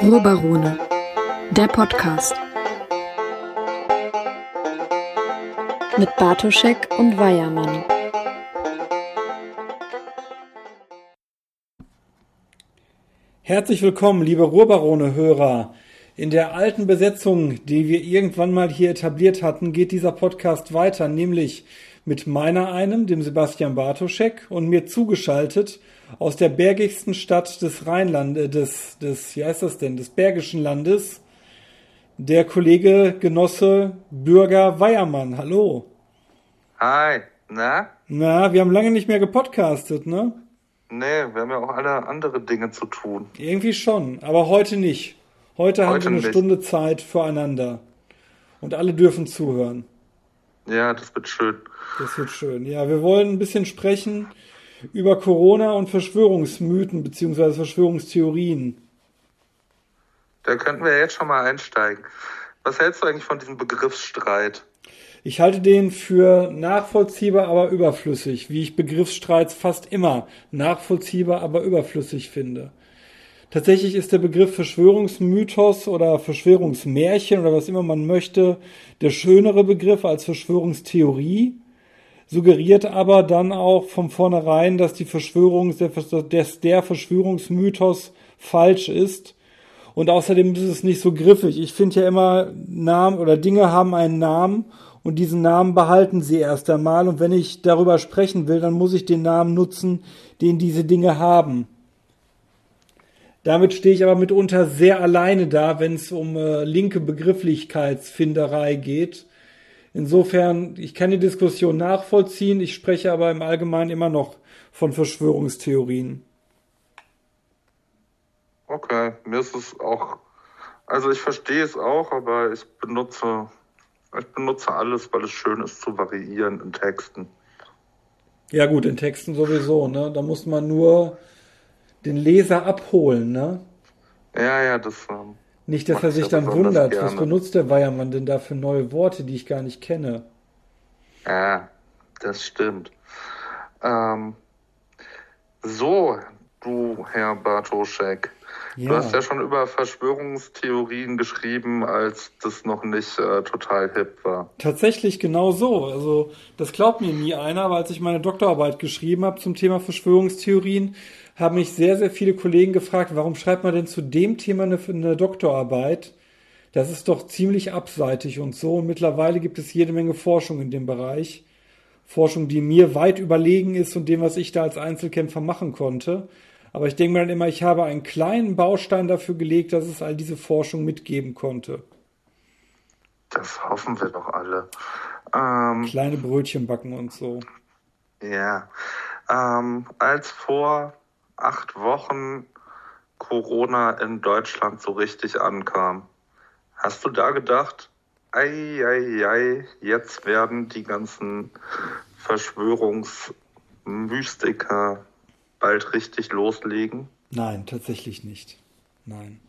Ruhrbarone, der Podcast. Mit Bartoschek und Weiermann. Herzlich willkommen, liebe Ruhrbarone-Hörer. In der alten Besetzung, die wir irgendwann mal hier etabliert hatten, geht dieser Podcast weiter, nämlich mit meiner einem, dem Sebastian Bartoschek, und mir zugeschaltet aus der bergigsten Stadt des Rheinlandes, des, des, wie heißt das denn, des Bergischen Landes, der Kollege, Genosse, Bürger Weiermann. Hallo. Hi, na? Na, wir haben lange nicht mehr gepodcastet, ne? Nee, wir haben ja auch alle andere Dinge zu tun. Irgendwie schon, aber heute nicht. Heute, haben Heute wir eine nicht. Stunde Zeit füreinander. Und alle dürfen zuhören. Ja, das wird schön. Das wird schön. Ja, wir wollen ein bisschen sprechen über Corona und Verschwörungsmythen bzw. Verschwörungstheorien. Da könnten wir jetzt schon mal einsteigen. Was hältst du eigentlich von diesem Begriffsstreit? Ich halte den für nachvollziehbar, aber überflüssig, wie ich Begriffsstreits fast immer nachvollziehbar, aber überflüssig finde. Tatsächlich ist der Begriff Verschwörungsmythos oder Verschwörungsmärchen oder was immer man möchte der schönere Begriff als Verschwörungstheorie, suggeriert aber dann auch von vornherein, dass die Verschwörung, dass der Verschwörungsmythos falsch ist. Und außerdem ist es nicht so griffig. Ich finde ja immer, Namen oder Dinge haben einen Namen und diesen Namen behalten sie erst einmal. Und wenn ich darüber sprechen will, dann muss ich den Namen nutzen, den diese Dinge haben. Damit stehe ich aber mitunter sehr alleine da, wenn es um äh, linke Begrifflichkeitsfinderei geht. Insofern, ich kann die Diskussion nachvollziehen, ich spreche aber im Allgemeinen immer noch von Verschwörungstheorien. Okay, mir ist es auch, also ich verstehe es auch, aber ich benutze, ich benutze alles, weil es schön ist zu variieren in Texten. Ja gut, in Texten sowieso, ne? Da muss man nur den Leser abholen, ne? Ja, ja, das, ähm, Nicht, dass er sich dann wundert, was gerne. benutzt der Weiermann denn da für neue Worte, die ich gar nicht kenne. ja, das stimmt. Ähm, so, du Herr Bartoschek, Ja. Du hast ja schon über Verschwörungstheorien geschrieben, als das noch nicht äh, total hip war. Tatsächlich genau so. Also das glaubt mir nie einer, aber als ich meine Doktorarbeit geschrieben habe zum Thema Verschwörungstheorien, haben mich sehr, sehr viele Kollegen gefragt, warum schreibt man denn zu dem Thema eine, eine Doktorarbeit? Das ist doch ziemlich abseitig und so. Und mittlerweile gibt es jede Menge Forschung in dem Bereich. Forschung, die mir weit überlegen ist und dem, was ich da als Einzelkämpfer machen konnte. Aber ich denke mir dann immer, ich habe einen kleinen Baustein dafür gelegt, dass es all diese Forschung mitgeben konnte. Das hoffen wir doch alle. Ähm, Kleine Brötchen backen und so. ja. Ähm, als vor acht Wochen Corona in Deutschland so richtig ankam, hast du da gedacht, ei, ei, ei, jetzt werden die ganzen Verschwörungsmystiker bald richtig loslegen? Nein, tatsächlich nicht. Nein.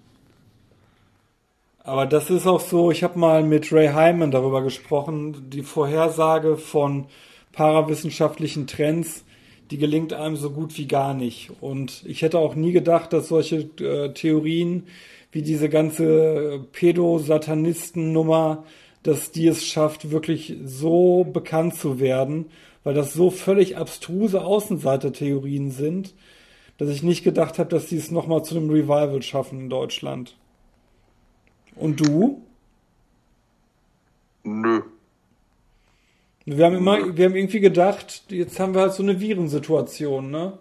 Aber das ist auch so, ich habe mal mit Ray Hyman darüber gesprochen, die Vorhersage von parawissenschaftlichen Trends, die gelingt einem so gut wie gar nicht. Und ich hätte auch nie gedacht, dass solche äh, Theorien wie diese ganze Pädo-Satanisten-Nummer, dass die es schafft, wirklich so bekannt zu werden, weil das so völlig abstruse Außenseiter-Theorien sind, dass ich nicht gedacht habe, dass die es nochmal zu einem Revival schaffen in Deutschland. Und du? Nö. Wir haben immer, wir haben irgendwie gedacht, jetzt haben wir halt so eine Virensituation, ne?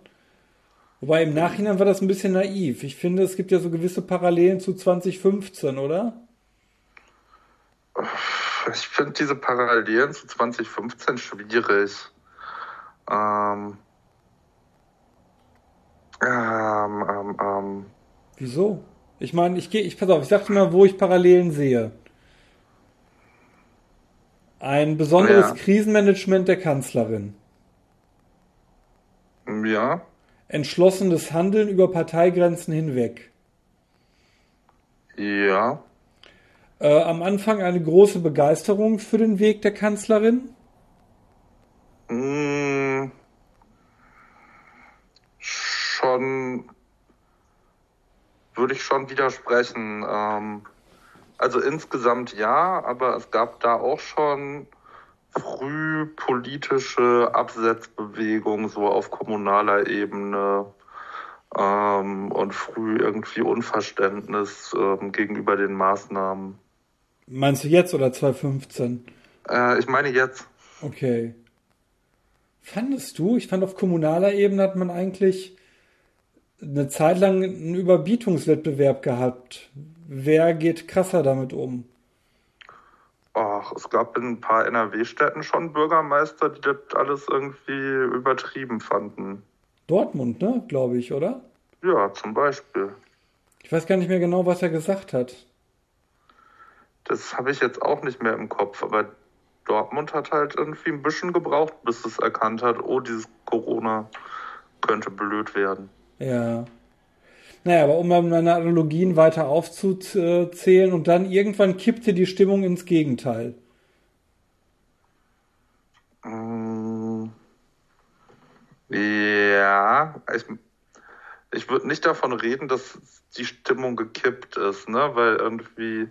Wobei im Nachhinein war das ein bisschen naiv. Ich finde, es gibt ja so gewisse Parallelen zu 2015, oder? Ich finde diese Parallelen zu 2015 schwierig. Ähm, ähm, ähm, ähm, Wieso? Ich meine, ich gehe, ich pass auf, ich sag dir mal, wo ich Parallelen sehe. Ein besonderes ja. Krisenmanagement der Kanzlerin. Ja. Entschlossenes Handeln über Parteigrenzen hinweg. Ja. Äh, am Anfang eine große Begeisterung für den Weg der Kanzlerin? Hm, schon würde ich schon widersprechen. Ähm, also insgesamt ja, aber es gab da auch schon früh politische Absetzbewegungen so auf kommunaler Ebene ähm, und früh irgendwie Unverständnis ähm, gegenüber den Maßnahmen. Meinst du jetzt oder 2015? Äh, ich meine jetzt. Okay. Fandest du? Ich fand auf kommunaler Ebene hat man eigentlich eine Zeit lang einen Überbietungswettbewerb gehabt. Wer geht krasser damit um? Ach, es gab in ein paar NRW-Städten schon Bürgermeister, die das alles irgendwie übertrieben fanden. Dortmund, ne, glaube ich, oder? Ja, zum Beispiel. Ich weiß gar nicht mehr genau, was er gesagt hat. Das habe ich jetzt auch nicht mehr im Kopf, aber Dortmund hat halt irgendwie ein bisschen gebraucht, bis es erkannt hat, oh, dieses Corona könnte blöd werden. Ja. Naja, aber um meine Analogien weiter aufzuzählen und dann irgendwann kippte die Stimmung ins Gegenteil. Mm, ja, ich, ich würde nicht davon reden, dass die Stimmung gekippt ist, ne? Weil irgendwie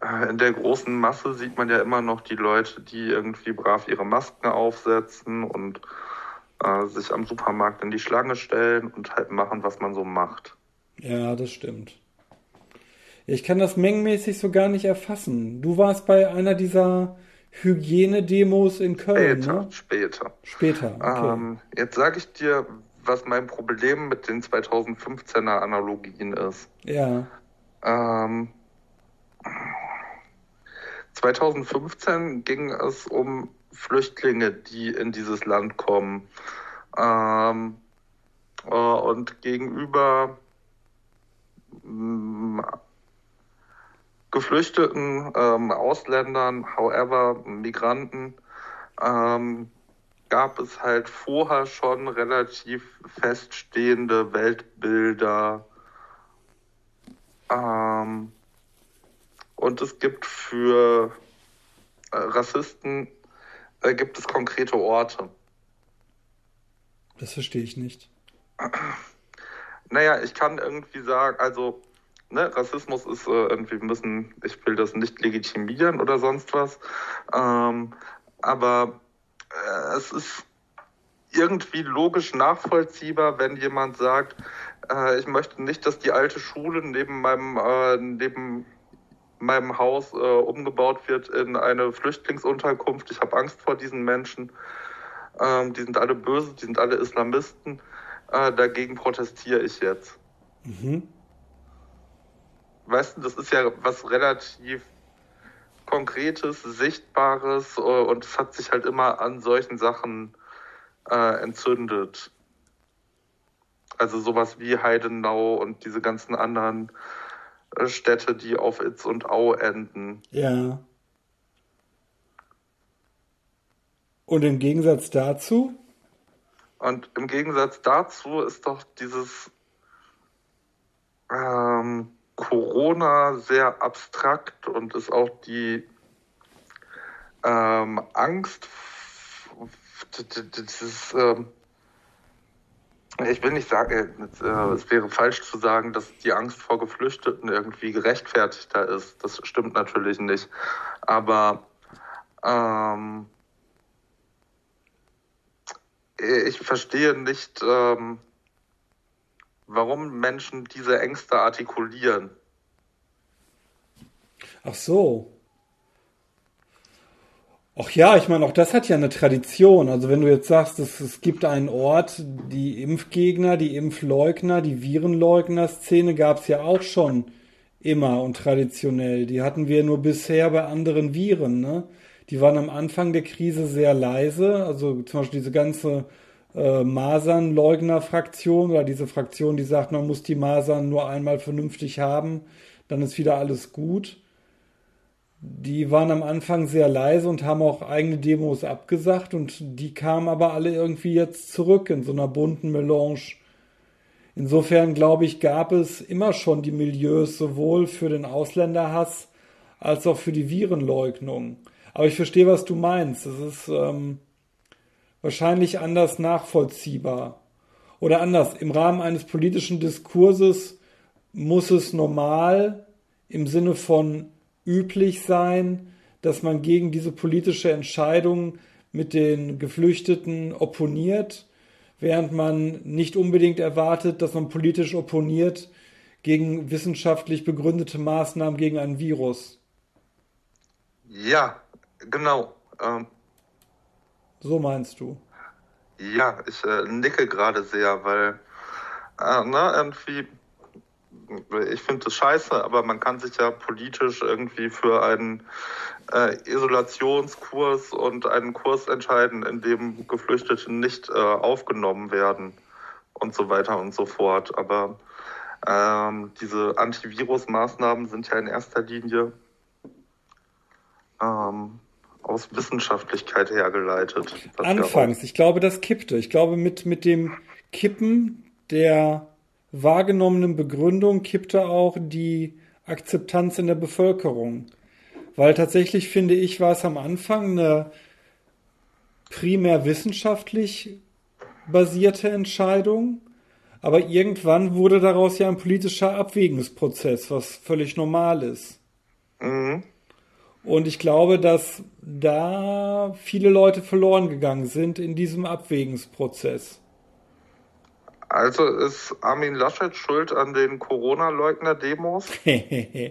äh, in der großen Masse sieht man ja immer noch die Leute, die irgendwie brav ihre Masken aufsetzen und äh, sich am Supermarkt in die Schlange stellen und halt machen, was man so macht. Ja, das stimmt. Ich kann das mengenmäßig so gar nicht erfassen. Du warst bei einer dieser Hygienedemos in Köln, später, ne? Später. Später, okay. Ähm, jetzt sage ich dir, was mein Problem mit den 2015er Analogien ist. Ja. Ähm, 2015 ging es um Flüchtlinge, die in dieses Land kommen. Ähm, äh, und gegenüber mh, mm, geflüchteten ähm, Ausländern, however, Migranten, ähm, gab es halt vorher schon relativ feststehende Weltbilder. Ähm, und es gibt für äh, Rassisten äh, gibt es konkrete Orte. Das verstehe ich nicht. Naja, ich kann irgendwie sagen, also ne, Rassismus ist äh, irgendwie müssen, ich will das nicht legitimieren oder sonst was, ähm, aber äh, es ist irgendwie logisch nachvollziehbar, wenn jemand sagt, äh, ich möchte nicht, dass die alte Schule neben meinem äh, neben meinem Haus äh, umgebaut wird in eine Flüchtlingsunterkunft. Ich habe Angst vor diesen Menschen. Ähm, die sind alle böse, die sind alle Islamisten. Äh, dagegen protestiere ich jetzt. Mhm. Weißt du, das ist ja was relativ Konkretes, Sichtbares äh, und es hat sich halt immer an solchen Sachen äh, entzündet. Also sowas wie Heidenau und diese ganzen anderen Städte, die auf Itz und Au enden. Ja. Und im Gegensatz dazu? Und im Gegensatz dazu ist doch dieses ähm, Corona sehr abstrakt und ist auch die ähm, Angst, dieses, ähm, ich will nicht sagen, äh, es wäre falsch zu sagen, dass die Angst vor Geflüchteten irgendwie gerechtfertigter ist. Das stimmt natürlich nicht. Aber ähm, ich verstehe nicht, ähm, warum Menschen diese Ängste artikulieren. Ach so. Ach ja, ich meine, auch das hat ja eine Tradition. Also wenn du jetzt sagst, es, es gibt einen Ort, die Impfgegner, die Impfleugner, die Virenleugner-Szene gab es ja auch schon immer und traditionell. Die hatten wir nur bisher bei anderen Viren. Ne? Die waren am Anfang der Krise sehr leise. Also zum Beispiel diese ganze äh, Masernleugner-Fraktion oder diese Fraktion, die sagt, man muss die Masern nur einmal vernünftig haben, dann ist wieder alles gut die waren am Anfang sehr leise und haben auch eigene Demos abgesagt und die kamen aber alle irgendwie jetzt zurück in so einer bunten Melange. Insofern glaube ich, gab es immer schon die Milieus sowohl für den Ausländerhass als auch für die Virenleugnung. Aber ich verstehe, was du meinst. Es ist ähm, wahrscheinlich anders nachvollziehbar. Oder anders, im Rahmen eines politischen Diskurses muss es normal im Sinne von üblich sein, dass man gegen diese politische Entscheidung mit den Geflüchteten opponiert, während man nicht unbedingt erwartet, dass man politisch opponiert gegen wissenschaftlich begründete Maßnahmen gegen ein Virus. Ja, genau. Ähm, so meinst du? Ja, ich äh, nicke gerade sehr, weil äh, ne, irgendwie ich finde das scheiße, aber man kann sich ja politisch irgendwie für einen äh, Isolationskurs und einen Kurs entscheiden, in dem Geflüchtete nicht äh, aufgenommen werden und so weiter und so fort. Aber ähm, diese Antivirus-Maßnahmen sind ja in erster Linie ähm, aus Wissenschaftlichkeit hergeleitet. Anfangs, ich glaube, das kippte. Ich glaube, mit, mit dem Kippen der wahrgenommenen Begründung kippte auch die Akzeptanz in der Bevölkerung. Weil tatsächlich finde ich, war es am Anfang eine primär wissenschaftlich basierte Entscheidung, aber irgendwann wurde daraus ja ein politischer Abwägungsprozess, was völlig normal ist. Mhm. Und ich glaube, dass da viele Leute verloren gegangen sind in diesem Abwägungsprozess. Also ist Armin Laschet schuld an den Corona-Leugner-Demos? ja,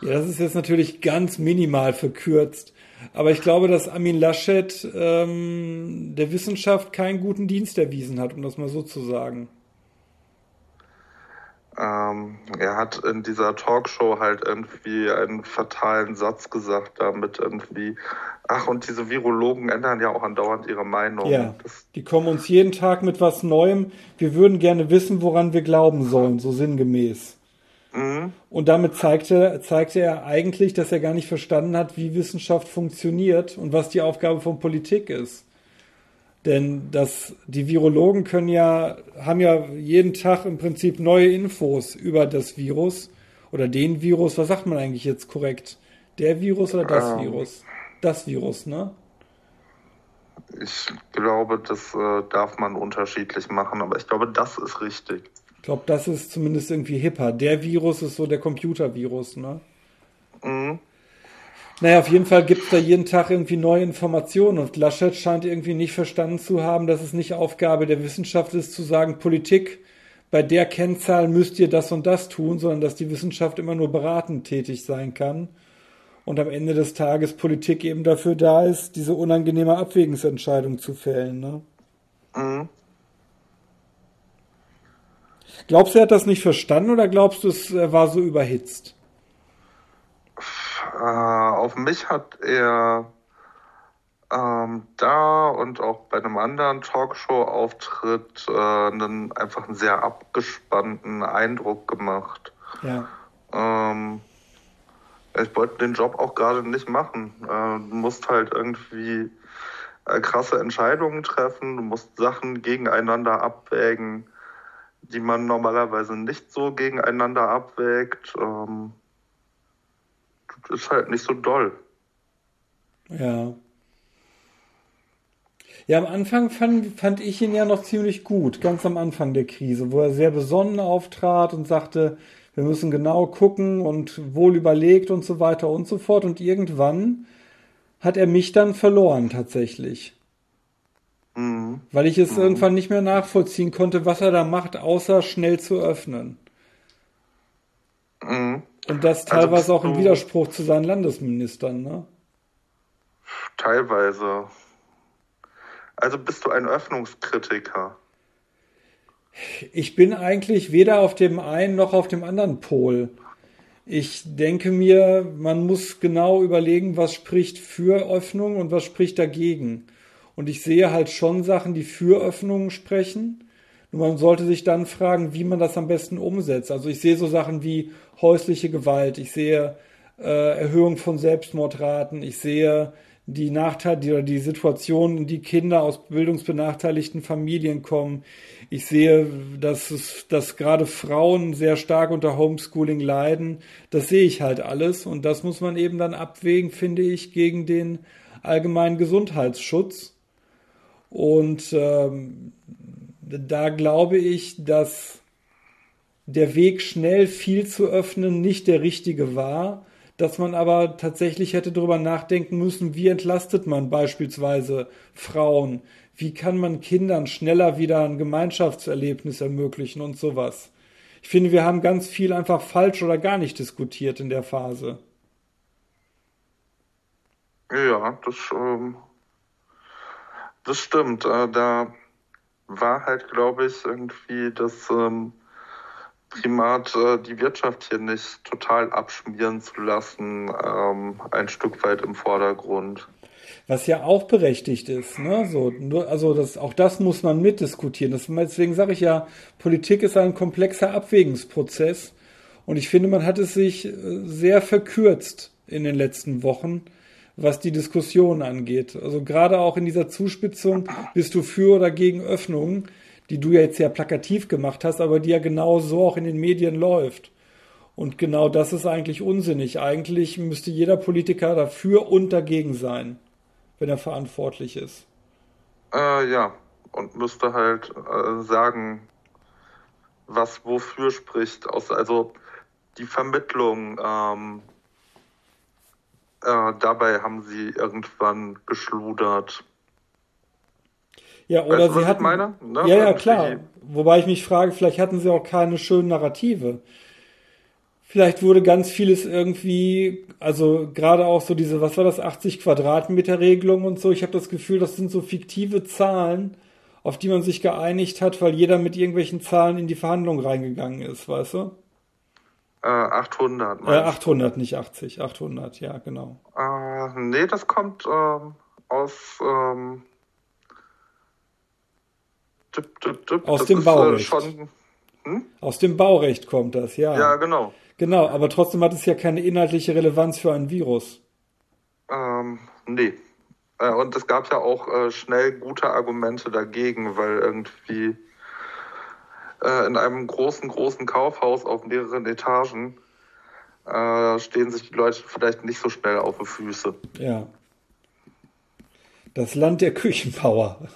das ist jetzt natürlich ganz minimal verkürzt. Aber ich glaube, dass Armin Laschet ähm, der Wissenschaft keinen guten Dienst erwiesen hat, um das mal so zu sagen. Ähm, er hat in dieser Talkshow halt irgendwie einen fatalen Satz gesagt, damit irgendwie, ach, und diese Virologen ändern ja auch andauernd ihre Meinung. Ja, das, die kommen uns jeden Tag mit was Neuem. Wir würden gerne wissen, woran wir glauben sollen, so sinngemäß. Mhm. Und damit zeigte, zeigte er eigentlich, dass er gar nicht verstanden hat, wie Wissenschaft funktioniert und was die Aufgabe von Politik ist. Denn das, die Virologen können ja, haben ja jeden Tag im Prinzip neue Infos über das Virus oder den Virus. Was sagt man eigentlich jetzt korrekt? Der Virus oder das ähm, Virus? Das Virus, ne? Ich glaube, das äh, darf man unterschiedlich machen, aber ich glaube, das ist richtig. Ich glaube, das ist zumindest irgendwie hipper. Der Virus ist so der Computervirus, ne? Mhm. Naja, auf jeden Fall gibt es da jeden Tag irgendwie neue Informationen und Laschet scheint irgendwie nicht verstanden zu haben, dass es nicht Aufgabe der Wissenschaft ist, zu sagen, Politik, bei der Kennzahl müsst ihr das und das tun, sondern dass die Wissenschaft immer nur beratend tätig sein kann und am Ende des Tages Politik eben dafür da ist, diese unangenehme Abwägungsentscheidung zu fällen. Ne? Mhm. Glaubst du, er hat das nicht verstanden oder glaubst du, er war so überhitzt? Äh, auf mich hat er ähm, da und auch bei einem anderen Talkshow-Auftritt äh, einen, einfach einen sehr abgespannten Eindruck gemacht. Ja. Ähm, ich wollte den Job auch gerade nicht machen. Äh, du musst halt irgendwie äh, krasse Entscheidungen treffen, du musst Sachen gegeneinander abwägen, die man normalerweise nicht so gegeneinander abwägt. Ähm, ist halt nicht so doll. Ja. Ja, am Anfang fand, fand ich ihn ja noch ziemlich gut, ganz am Anfang der Krise, wo er sehr besonnen auftrat und sagte, wir müssen genau gucken und wohl überlegt und so weiter und so fort. Und irgendwann hat er mich dann verloren tatsächlich. Mhm. Weil ich es mhm. irgendwann nicht mehr nachvollziehen konnte, was er da macht, außer schnell zu öffnen. Mhm. Und das also teilweise also auch im Widerspruch zu seinen Landesministern, ne? Teilweise. Also bist du ein Öffnungskritiker? Ich bin eigentlich weder auf dem einen noch auf dem anderen Pol. Ich denke mir, man muss genau überlegen, was spricht für Öffnung und was spricht dagegen. Und ich sehe halt schon Sachen, die für Öffnungen sprechen. Nur man sollte sich dann fragen, wie man das am besten umsetzt. Also ich sehe so Sachen wie häusliche Gewalt, ich sehe äh, Erhöhung von Selbstmordraten, ich sehe die Nachteile die, die Situation, in die Kinder aus bildungsbenachteiligten Familien kommen. Ich sehe, dass es, dass gerade Frauen sehr stark unter Homeschooling leiden. Das sehe ich halt alles und das muss man eben dann abwägen, finde ich, gegen den allgemeinen Gesundheitsschutz. Und ähm, da glaube ich, dass der Weg schnell viel zu öffnen nicht der richtige war, dass man aber tatsächlich hätte darüber nachdenken müssen, wie entlastet man beispielsweise Frauen, wie kann man Kindern schneller wieder ein Gemeinschaftserlebnis ermöglichen und sowas. Ich finde, wir haben ganz viel einfach falsch oder gar nicht diskutiert in der Phase. Ja, das, ähm, das stimmt. Äh, da war halt, glaube ich, irgendwie das ähm, Primat, äh, die Wirtschaft hier nicht total abschmieren zu lassen, ähm, ein Stück weit im Vordergrund. Was ja auch berechtigt ist, ne? So, nur, also das, auch das muss man mitdiskutieren. Das, deswegen sage ich ja, Politik ist ein komplexer Abwägungsprozess. Und ich finde, man hat es sich äh, sehr verkürzt in den letzten Wochen was die Diskussion angeht. Also gerade auch in dieser Zuspitzung bist du für oder gegen Öffnungen, die du ja jetzt sehr plakativ gemacht hast, aber die ja genau so auch in den Medien läuft. Und genau das ist eigentlich unsinnig. Eigentlich müsste jeder Politiker dafür und dagegen sein, wenn er verantwortlich ist. Äh, ja, und müsste halt äh, sagen, was wofür spricht. Also die Vermittlung ähm, äh, dabei haben sie irgendwann geschludert. Ja, oder weißt, sie hatten. Meine? Ne? Ja, ja, klar. Wobei ich mich frage, vielleicht hatten sie auch keine schönen Narrative. Vielleicht wurde ganz vieles irgendwie, also gerade auch so diese, was war das, 80 Quadratmeter Regelung und so. Ich habe das Gefühl, das sind so fiktive Zahlen, auf die man sich geeinigt hat, weil jeder mit irgendwelchen Zahlen in die Verhandlung reingegangen ist, weißt du? Äh, 800. Äh, 800, nicht 80. 800, ja, genau. Äh, nee, das kommt ähm, aus. Ähm, dip, dip, dip. Aus das dem ist, äh, Baurecht. Schon, hm? Aus dem Baurecht kommt das, ja. Ja, genau. Genau, aber trotzdem hat es ja keine inhaltliche Relevanz für ein Virus. Ähm, nee. Äh, und es gab ja auch äh, schnell gute Argumente dagegen, weil irgendwie äh, in einem großen, großen Kaufhaus auf mehreren Etagen äh, stehen sich die Leute vielleicht nicht so schnell auf die Füße. Ja. Das Land der Küchenpower.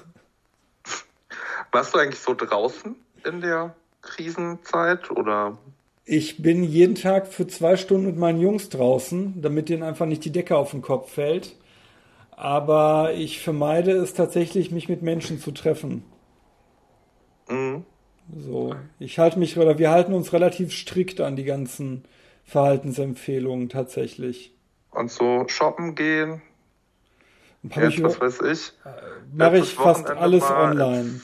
Warst du eigentlich so draußen in der Krisenzeit oder? Ich bin jeden Tag für zwei Stunden mit meinen Jungs draußen, damit denen einfach nicht die Decke auf den Kopf fällt. Aber ich vermeide es tatsächlich, mich mit Menschen zu treffen. Mhm. So, ich halte mich oder wir halten uns relativ strikt an die ganzen Verhaltensempfehlungen tatsächlich. Und so shoppen gehen. Jetzt, ich, was weiß ich. Mache ich fast alles online.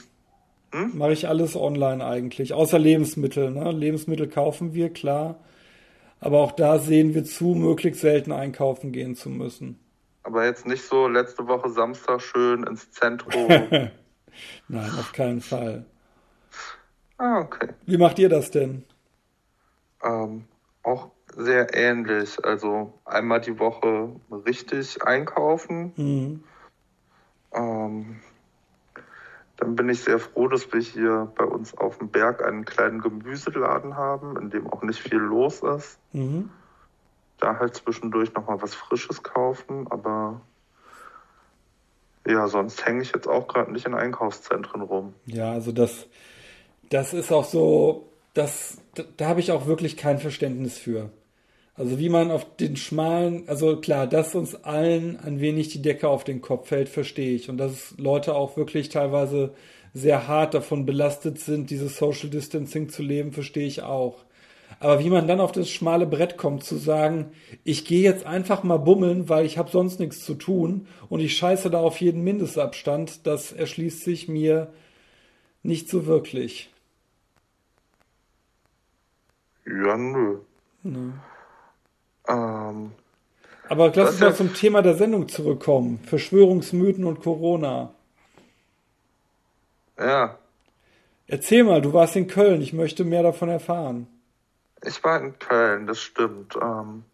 Hm? Mache ich alles online eigentlich, außer Lebensmittel. Ne? Lebensmittel kaufen wir, klar. Aber auch da sehen wir zu, möglichst selten einkaufen gehen zu müssen. Aber jetzt nicht so letzte Woche Samstag schön ins Zentrum. Nein, auf keinen Fall. Ah, okay. Wie macht ihr das denn? Ähm, auch sehr ähnlich. Also einmal die Woche richtig einkaufen. Mhm. Ähm, dann bin ich sehr froh, dass wir hier bei uns auf dem Berg einen kleinen Gemüseladen haben, in dem auch nicht viel los ist. Mhm. Da halt zwischendurch nochmal was Frisches kaufen, aber ja, sonst hänge ich jetzt auch gerade nicht in Einkaufszentren rum. Ja, also das, das ist auch so, das, da, da habe ich auch wirklich kein Verständnis für. Also wie man auf den schmalen, also klar, dass uns allen ein wenig die Decke auf den Kopf fällt, verstehe ich. Und dass Leute auch wirklich teilweise sehr hart davon belastet sind, dieses Social Distancing zu leben, verstehe ich auch. Aber wie man dann auf das schmale Brett kommt, zu sagen, ich gehe jetzt einfach mal bummeln, weil ich habe sonst nichts zu tun und ich scheiße da auf jeden Mindestabstand, das erschließt sich mir nicht so wirklich. Ja, nö. nö. Ähm, Aber lass uns mal zum Thema der Sendung zurückkommen. Verschwörungsmythen und Corona. Ja. Erzähl mal, du warst in Köln. Ich möchte mehr davon erfahren. Ich war in Köln, das stimmt. Ähm,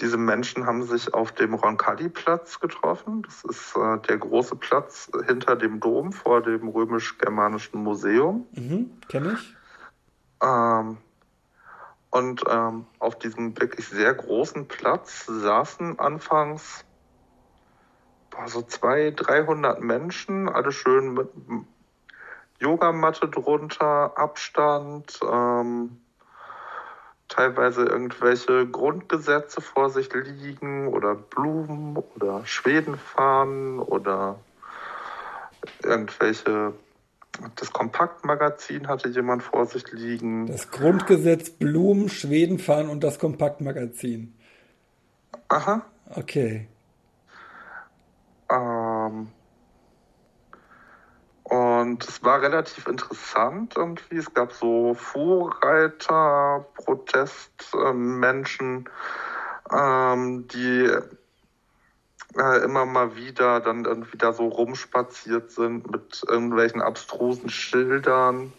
diese Menschen haben sich auf dem Roncalli-Platz getroffen. Das ist äh, der große Platz hinter dem Dom vor dem römisch-germanischen Museum. Mhm, kenne ich. Ähm, und ähm, auf diesem wirklich sehr großen Platz saßen anfangs boah, so 200, 300 Menschen, alle schön mit Yogamatte drunter, Abstand, ähm, teilweise irgendwelche Grundgesetze vor sich liegen oder Blumen oder Schwedenfahnen oder irgendwelche das Kompaktmagazin hatte jemand vor sich liegen. Das Grundgesetz, Blumen, Schwedenfahnen und das Kompaktmagazin. Aha. Okay. Ähm, und es war relativ interessant irgendwie. Es gab so Vorreiter, Protestmenschen, ähm, die äh, immer mal wieder dann irgendwie da so rumspaziert sind mit irgendwelchen abstrusen Schildern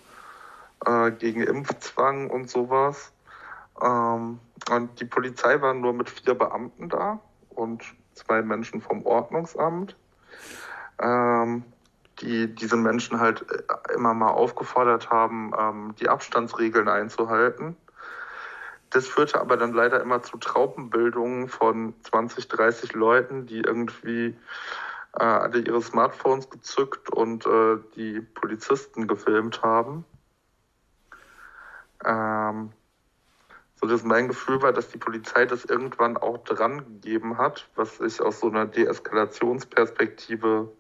äh, gegen Impfzwang und sowas. Ähm, und die Polizei war nur mit vier Beamten da und zwei Menschen vom Ordnungsamt, ähm, die diese Menschen halt äh, immer mal aufgefordert haben, ähm, die Abstandsregeln einzuhalten. Das führte aber dann leider immer zu Traubenbildungen von 20, 30 Leuten, die irgendwie äh, alle ihre Smartphones gezückt und äh, die Polizisten gefilmt haben. Ähm, so dass mein Gefühl war, dass die Polizei das irgendwann auch dran gegeben hat, was ich aus so einer Deeskalationsperspektive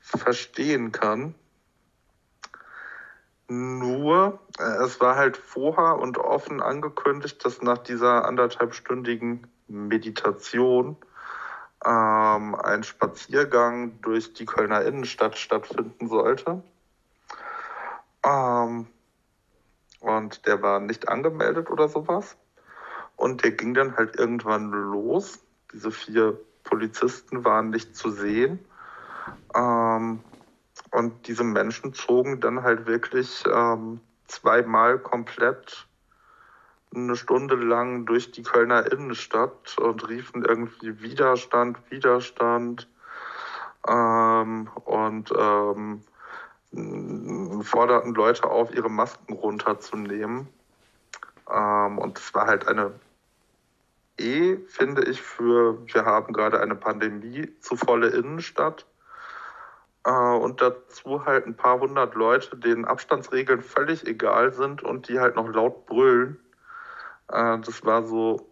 verstehen kann. Nur, äh, es war halt vorher und offen angekündigt, dass nach dieser anderthalbstündigen Meditation ähm, ein Spaziergang durch die Kölner Innenstadt stattfinden sollte. Ähm, und der war nicht angemeldet oder sowas. Und der ging dann halt irgendwann los. Diese vier Polizisten waren nicht zu sehen. Ähm, und diese Menschen zogen dann halt wirklich ähm, zweimal komplett eine Stunde lang durch die Kölner Innenstadt und riefen irgendwie Widerstand, Widerstand ähm, und ähm, forderten Leute auf, ihre Masken runterzunehmen. Ähm, und es war halt eine eh, finde ich, für wir haben gerade eine Pandemie zu volle Innenstadt und dazu halt ein paar hundert Leute, denen Abstandsregeln völlig egal sind und die halt noch laut brüllen. Äh, das war so,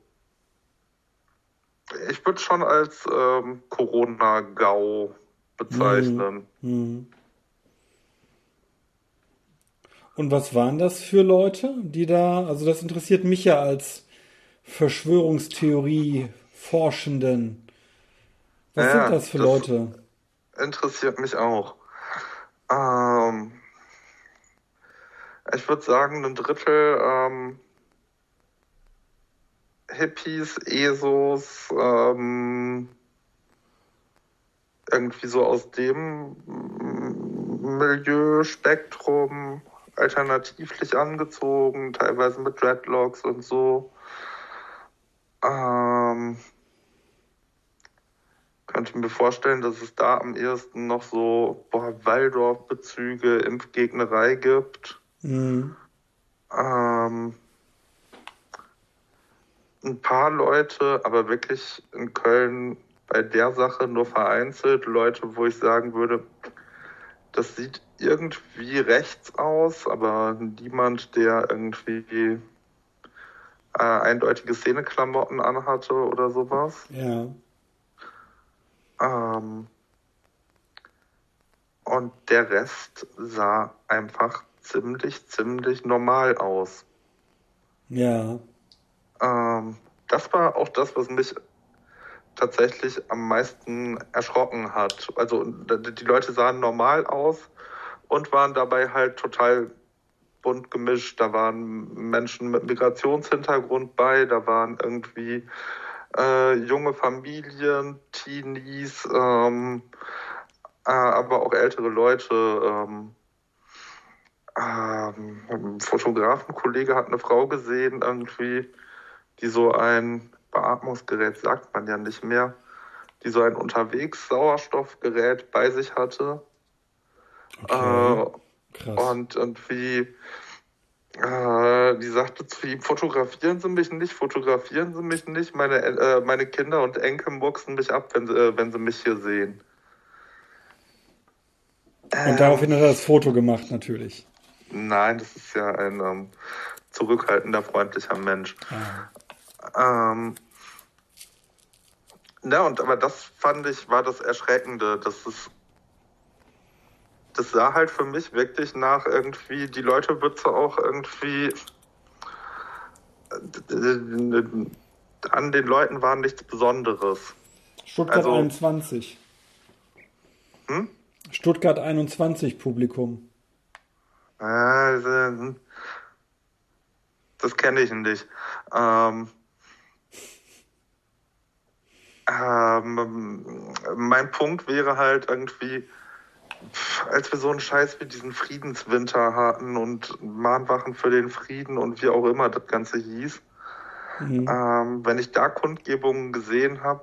ich würde schon als ähm, Corona-GAU bezeichnen. Mhm. Und was waren das für Leute, die da, also das interessiert mich ja als Verschwörungstheorie-Forschenden. Was ja, sind das für das, Leute? Interessiert mich auch. Ähm, ich würde sagen, ein Drittel ähm, Hippies, ESOs, ähm, irgendwie so aus dem Milieuspektrum, alternativlich angezogen, teilweise mit Dreadlocks und so. Ähm, könnte mir vorstellen, dass es da am ehesten noch so Waldorf-Bezüge, Impfgegnerei gibt. Mhm. Ähm, ein paar Leute, aber wirklich in Köln bei der Sache nur vereinzelt Leute, wo ich sagen würde, das sieht irgendwie rechts aus, aber niemand, der irgendwie äh, eindeutige Szeneklamotten anhatte oder sowas. Ja. Ähm, und der Rest sah einfach ziemlich, ziemlich normal aus. Ja. Ähm, das war auch das, was mich tatsächlich am meisten erschrocken hat. Also die Leute sahen normal aus und waren dabei halt total bunt gemischt. Da waren Menschen mit Migrationshintergrund bei, da waren irgendwie äh, junge Familien, Teenies, ähm, äh, aber auch ältere Leute. Ähm, ähm, ein Fotografenkollege hat eine Frau gesehen, irgendwie, die so ein Beatmungsgerät, sagt man ja nicht mehr, die so ein Unterwegs-Sauerstoffgerät bei sich hatte. Okay. Äh. Und irgendwie äh, die sagte zu ihm, fotografieren Sie mich nicht, fotografieren Sie mich nicht. Meine, äh, meine Kinder und Enkel mucksen mich ab, wenn sie, äh, wenn sie mich hier sehen. Und daraufhin hat er das Foto gemacht, natürlich. Nein, das ist ja ein ähm, zurückhaltender, freundlicher Mensch. Ah. Ähm, ja, und aber das fand ich, war das Erschreckende, dass es das sah halt für mich wirklich nach irgendwie, die Leute wird so auch irgendwie an den Leuten war nichts Besonderes. Stuttgart also, 21. Hm? Stuttgart 21 Publikum. Äh, das kenne ich nicht. Ähm, ähm, mein Punkt wäre halt irgendwie, als wir so einen Scheiß wie diesen Friedenswinter hatten und Mahnwachen für den Frieden und wie auch immer das Ganze hieß, mhm. ähm, wenn ich da Kundgebungen gesehen habe,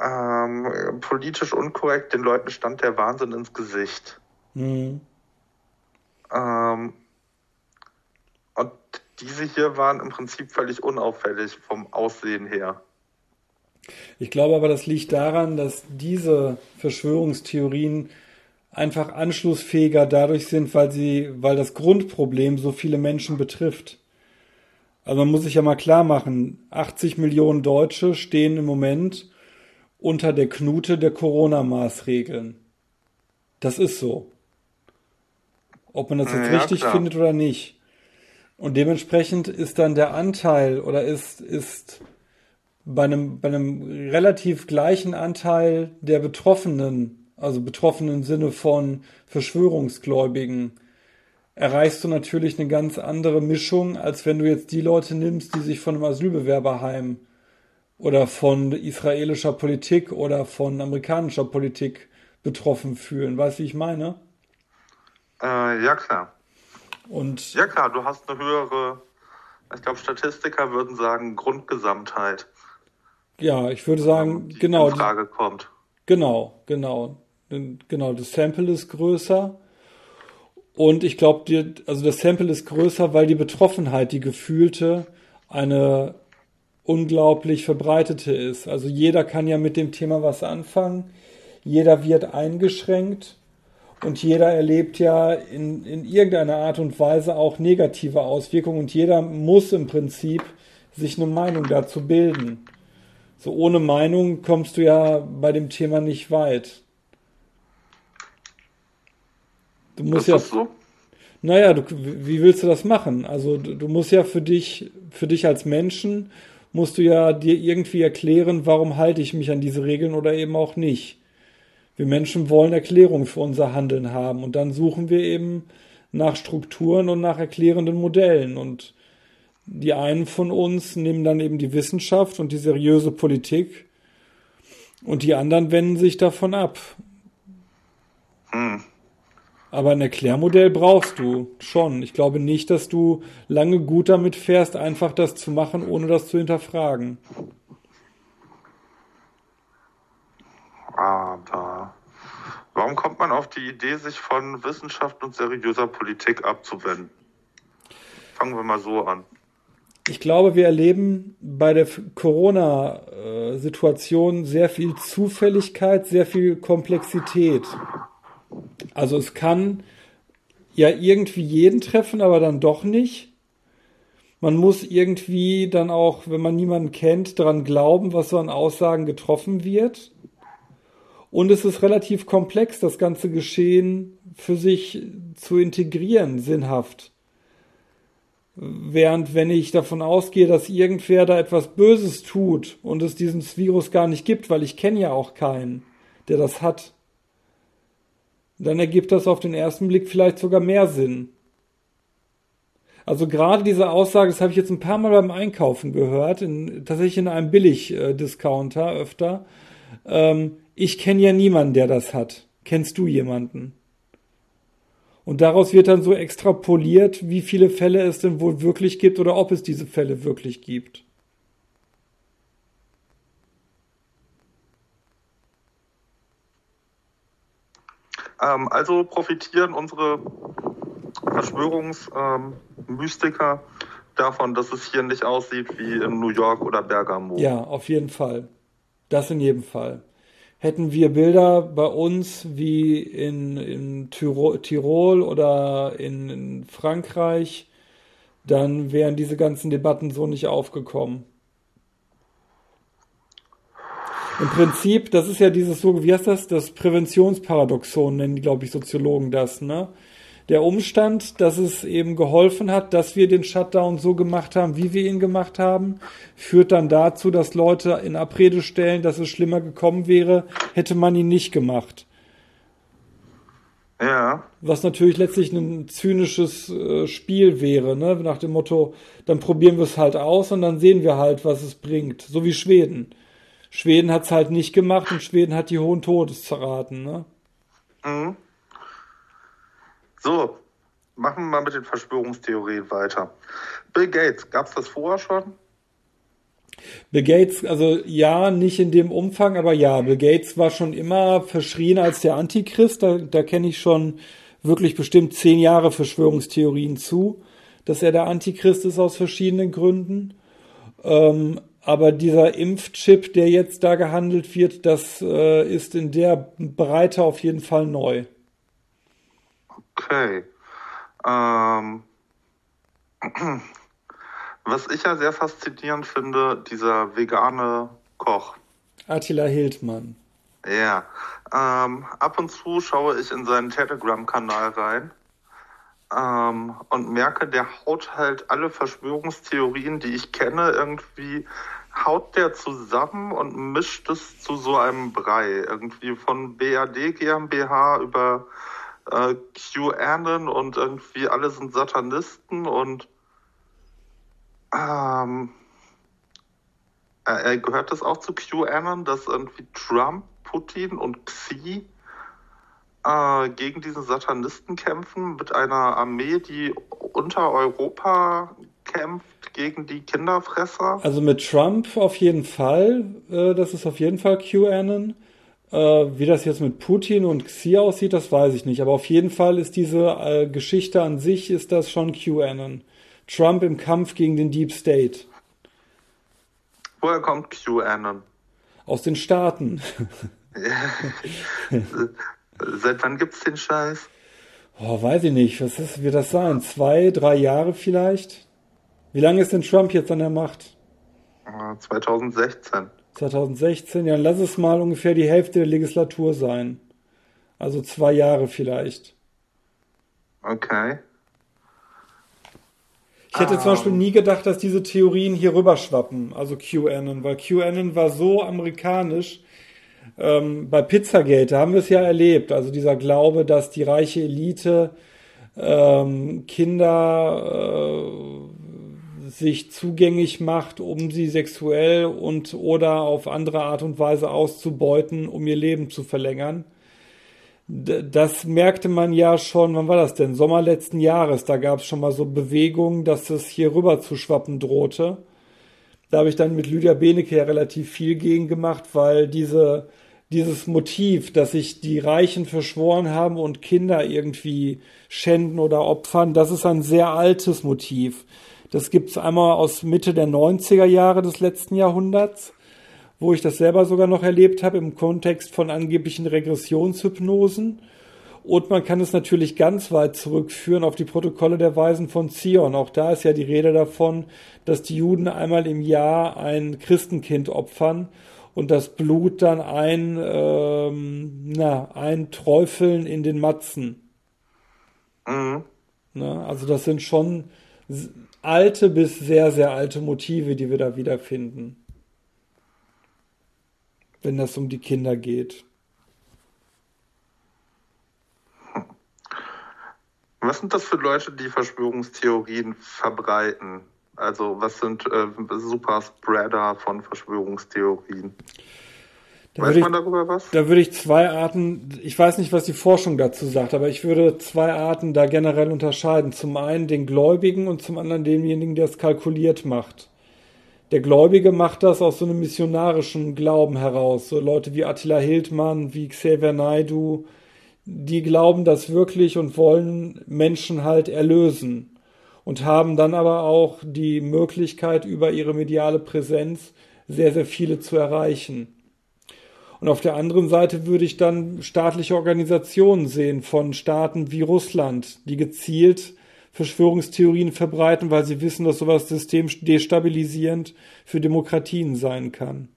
ähm, politisch unkorrekt, den Leuten stand der Wahnsinn ins Gesicht. Mhm. Ähm, und diese hier waren im Prinzip völlig unauffällig vom Aussehen her. Ich glaube aber, das liegt daran, dass diese Verschwörungstheorien einfach anschlussfähiger dadurch sind, weil sie, weil das Grundproblem so viele Menschen betrifft. Also man muss sich ja mal klar machen, 80 Millionen Deutsche stehen im Moment unter der Knute der Corona-Maßregeln. Das ist so. Ob man das jetzt ja, richtig klar. findet oder nicht. Und dementsprechend ist dann der Anteil oder ist, ist bei einem, bei einem relativ gleichen Anteil der Betroffenen, also Betroffenen im Sinne von Verschwörungsgläubigen, erreichst du natürlich eine ganz andere Mischung, als wenn du jetzt die Leute nimmst, die sich von einem Asylbewerberheim oder von israelischer Politik oder von amerikanischer Politik betroffen fühlen. Weißt du, wie ich meine? Äh, ja, klar. Und ja, klar, du hast eine höhere, ich glaube, Statistiker würden sagen, Grundgesamtheit. Ja, ich würde sagen, die genau. In Frage kommt. Genau, genau. Genau, das Sample ist größer. Und ich glaube, also das Sample ist größer, weil die Betroffenheit, die gefühlte, eine unglaublich verbreitete ist. Also jeder kann ja mit dem Thema was anfangen. Jeder wird eingeschränkt und jeder erlebt ja in, in irgendeiner Art und Weise auch negative Auswirkungen und jeder muss im Prinzip sich eine Meinung dazu bilden. So ohne Meinung kommst du ja bei dem Thema nicht weit. Du musst ist ja. so? Naja, du, wie willst du das machen? Also du, du musst ja für dich, für dich als Menschen, musst du ja dir irgendwie erklären, warum halte ich mich an diese Regeln oder eben auch nicht. Wir Menschen wollen Erklärung für unser Handeln haben und dann suchen wir eben nach Strukturen und nach erklärenden Modellen und die einen von uns nehmen dann eben die Wissenschaft und die seriöse Politik und die anderen wenden sich davon ab. Hm. Aber ein Erklärmodell brauchst du schon. Ich glaube nicht, dass du lange gut damit fährst, einfach das zu machen, ohne das zu hinterfragen. Aber warum kommt man auf die Idee, sich von Wissenschaft und seriöser Politik abzuwenden? Fangen wir mal so an. Ich glaube, wir erleben bei der Corona-Situation sehr viel Zufälligkeit, sehr viel Komplexität. Also es kann ja irgendwie jeden treffen, aber dann doch nicht. Man muss irgendwie dann auch, wenn man niemanden kennt, daran glauben, was so an Aussagen getroffen wird. Und es ist relativ komplex, das ganze Geschehen für sich zu integrieren, sinnhaft. Während wenn ich davon ausgehe, dass irgendwer da etwas Böses tut und es dieses Virus gar nicht gibt, weil ich kenne ja auch keinen, der das hat, dann ergibt das auf den ersten Blick vielleicht sogar mehr Sinn. Also gerade diese Aussage, das habe ich jetzt ein paar Mal beim Einkaufen gehört, in, tatsächlich in einem Billig-Discounter öfter. Ähm, ich kenne ja niemanden, der das hat. Kennst du jemanden? Und daraus wird dann so extrapoliert, wie viele Fälle es denn wohl wirklich gibt oder ob es diese Fälle wirklich gibt. Ähm, also profitieren unsere Verschwörungsmystiker ähm, davon, dass es hier nicht aussieht wie in New York oder Bergamo. Ja, auf jeden Fall. Das in jedem Fall. hätten wir Bilder bei uns wie in, in Tirol, Tirol oder in, in Frankreich, dann wären diese ganzen Debatten so nicht aufgekommen. Im Prinzip, das ist ja dieses so, wie heißt das? Das Präventionsparadoxon nennen die, glaube ich, Soziologen das, ne? Der Umstand, dass es eben geholfen hat, dass wir den Shutdown so gemacht haben, wie wir ihn gemacht haben, führt dann dazu, dass Leute in Abrede stellen, dass es schlimmer gekommen wäre, hätte man ihn nicht gemacht. Ja. Was natürlich letztlich ein zynisches äh, Spiel wäre, ne? nach dem Motto, dann probieren wir es halt aus und dann sehen wir halt, was es bringt. So wie Schweden. Schweden hat es halt nicht gemacht und Schweden hat die hohen Todeszerraten. Ne? Mhm. So, machen wir mal mit den Verschwörungstheorien weiter. Bill Gates, gab es das vorher schon? Bill Gates, also ja, nicht in dem Umfang, aber ja, Bill Gates war schon immer verschrien als der Antichrist. Da, da kenne ich schon wirklich bestimmt zehn Jahre Verschwörungstheorien zu, dass er der Antichrist ist aus verschiedenen Gründen. Ähm, aber dieser Impfchip, der jetzt da gehandelt wird, das äh, ist in der Breite auf jeden Fall neu. Okay. Ähm, was ich ja sehr faszinierend finde, dieser vegane Koch. Attila Hildmann. Ja. Ähm, ab und zu schaue ich in seinen Telegram-Kanal rein ähm, und merke, der haut halt alle Verschwörungstheorien, die ich kenne, irgendwie haut der zusammen und mischt es zu so einem Brei. Irgendwie von BAD GmbH über äh, QAnon und irgendwie alle sind Satanisten und ähm, äh, gehört das auch zu QAnon, dass irgendwie Trump, Putin und Xi äh, gegen diesen Satanisten kämpfen mit einer Armee, die unter Europa kämpft gegen die Kinderfresser? Also mit Trump auf jeden Fall. Äh, das ist auf jeden Fall QAnon. Äh, wie das jetzt mit Putin und Xi aussieht, das weiß ich nicht. Aber auf jeden Fall ist diese äh, Geschichte an sich, ist das schon QAnon. Trump im Kampf gegen den Deep State. Woher kommt QAnon? Aus den Staaten. Seit wann gibt's den Scheiß? Oh, weiß ich nicht. Was ist, wird das sein? Zwei, drei Jahre vielleicht? Wie lange ist denn Trump jetzt an der Macht? 2016. 2016, ja, dann lass es mal ungefähr die Hälfte der Legislatur sein. Also zwei Jahre vielleicht. Okay. Ich hätte um. zum Beispiel nie gedacht, dass diese Theorien hier rüberschwappen, also QAnon, weil QAnon war so amerikanisch. Ähm, bei Pizzagate haben wir es ja erlebt, also dieser Glaube, dass die reiche Elite ähm, Kinder äh, sich zugänglich macht, um sie sexuell und oder auf andere Art und Weise auszubeuten, um ihr Leben zu verlängern das merkte man ja schon, wann war das denn? Sommer letzten Jahres, da gab es schon mal so Bewegungen, dass es hier rüber zu schwappen drohte. Da habe ich dann mit Lydia Benecke ja relativ viel gegen gemacht, weil diese, dieses Motiv, dass sich die Reichen verschworen haben und Kinder irgendwie schänden oder opfern, das ist ein sehr altes Motiv. Das gibt's einmal aus Mitte der 90er Jahre des letzten Jahrhunderts wo ich das selber sogar noch erlebt habe im Kontext von angeblichen Regressionshypnosen. Und man kann es natürlich ganz weit zurückführen auf die Protokolle der Weisen von Zion. Auch da ist ja die Rede davon, dass die Juden einmal im Jahr ein Christenkind opfern und das Blut dann ein, ähm, na, ein Träufeln in den Matzen. Mhm. Na, also das sind schon alte bis sehr, sehr alte Motive, die wir da wiederfinden wenn das um die Kinder geht. Was sind das für Leute, die Verschwörungstheorien verbreiten? Also was sind äh, Superspreader von Verschwörungstheorien? Da weiß man darüber was? Da würde ich zwei Arten, ich weiß nicht, was die Forschung dazu sagt, aber ich würde zwei Arten da generell unterscheiden. Zum einen den Gläubigen und zum anderen denjenigen, der es kalkuliert macht. Der Gläubige macht das aus so einem missionarischen Glauben heraus. So Leute wie Attila Hildmann, wie Xavier Naidu, die glauben das wirklich und wollen Menschen halt erlösen und haben dann aber auch die Möglichkeit, über ihre mediale Präsenz sehr, sehr viele zu erreichen. Und auf der anderen Seite würde ich dann staatliche Organisationen sehen von Staaten wie Russland, die gezielt Verschwörungstheorien verbreiten, weil sie wissen, dass sowas System destabilisierend für Demokratien sein kann.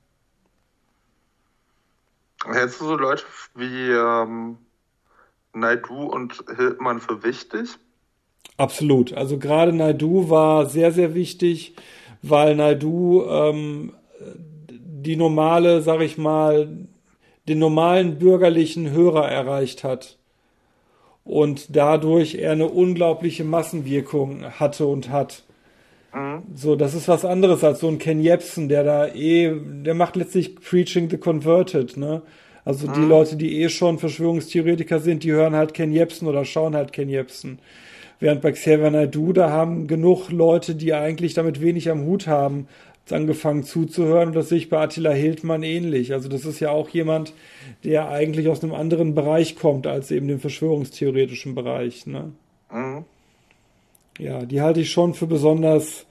Hältst du so Leute wie ähm, Naidu und Hildmann für wichtig? Absolut. Also gerade Naidu war sehr, sehr wichtig, weil Naidu ähm, die normale, sag ich mal, den normalen bürgerlichen Hörer erreicht hat und dadurch er eine unglaubliche Massenwirkung hatte und hat. Mhm. So, das ist was anderes als so ein Ken Jebsen, der da eh, der macht letztlich Preaching the Converted, ne? Also mhm. die Leute, die eh schon Verschwörungstheoretiker sind, die hören halt Ken Jebsen oder schauen halt Ken Jebsen. Während bei Xavier Naidoo, da haben genug Leute, die eigentlich damit wenig am Hut haben, angefangen zuzuhören und das sehe ich bei Attila Hildmann ähnlich. Also das ist ja auch jemand, der eigentlich aus einem anderen Bereich kommt als eben dem verschwörungstheoretischen Bereich. Ne? Mhm. Ja, die halte ich schon für besonders,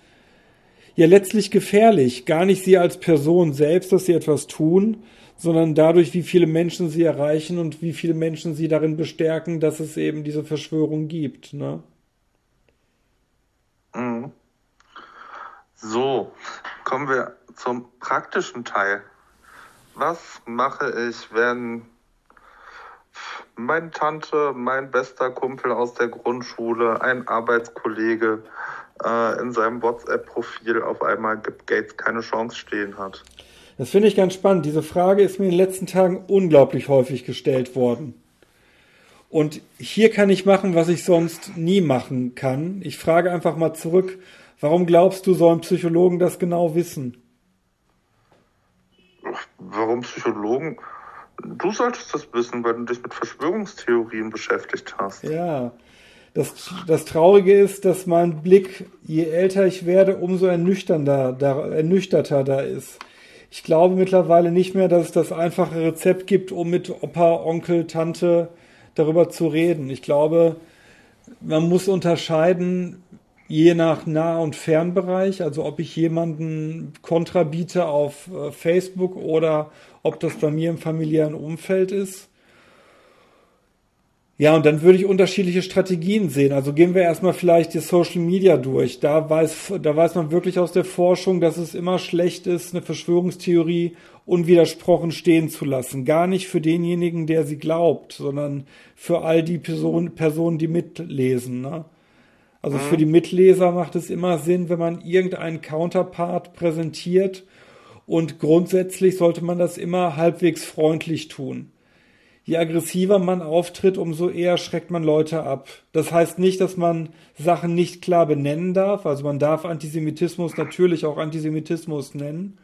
ja letztlich gefährlich. Gar nicht sie als Person selbst, dass sie etwas tun, sondern dadurch, wie viele Menschen sie erreichen und wie viele Menschen sie darin bestärken, dass es eben diese Verschwörung gibt. Ne? Mhm. So, kommen wir zum praktischen Teil. Was mache ich, wenn meine Tante, mein bester Kumpel aus der Grundschule, ein Arbeitskollege äh, in seinem WhatsApp-Profil auf einmal gibt Gates keine Chance stehen hat? Das finde ich ganz spannend. Diese Frage ist mir in den letzten Tagen unglaublich häufig gestellt worden. Und hier kann ich machen, was ich sonst nie machen kann. Ich frage einfach mal zurück, Warum glaubst du, sollen Psychologen das genau wissen? Warum Psychologen? Du solltest das wissen, weil du dich mit Verschwörungstheorien beschäftigt hast. Ja. Das, das Traurige ist, dass mein Blick, je älter ich werde, umso ernüchternder, da, ernüchterter da ist. Ich glaube mittlerweile nicht mehr, dass es das einfache Rezept gibt, um mit Opa, Onkel, Tante darüber zu reden. Ich glaube, man muss unterscheiden, je nach Nah- und Fernbereich, also ob ich jemanden Kontra biete auf äh, Facebook oder ob das bei mir im familiären Umfeld ist. Ja, und dann würde ich unterschiedliche Strategien sehen. Also gehen wir erstmal vielleicht die Social Media durch. Da weiß, da weiß man wirklich aus der Forschung, dass es immer schlecht ist, eine Verschwörungstheorie unwidersprochen stehen zu lassen. Gar nicht für denjenigen, der sie glaubt, sondern für all die Personen, Personen die mitlesen. Ne? Also mhm. für die Mitleser macht es immer Sinn, wenn man irgendeinen Counterpart präsentiert und grundsätzlich sollte man das immer halbwegs freundlich tun. Je aggressiver man auftritt, umso eher schreckt man Leute ab. Das heißt nicht, dass man Sachen nicht klar benennen darf. Also man darf Antisemitismus natürlich auch Antisemitismus nennen.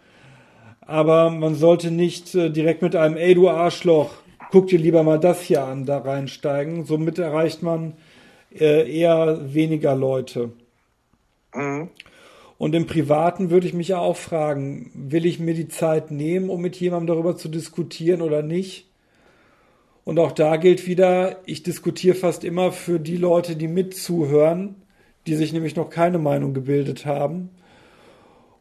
Aber man sollte nicht äh, direkt mit einem, ey du Arschloch, guck dir lieber mal das hier an, da reinsteigen. Somit erreicht man äh, eher weniger Leute. Mhm. Und im Privaten würde ich mich ja auch fragen, will ich mir die Zeit nehmen, um mit jemandem darüber zu diskutieren oder nicht? Und auch da gilt wieder, ich diskutiere fast immer für die Leute, die mitzuhören, die sich nämlich noch keine Meinung gebildet haben.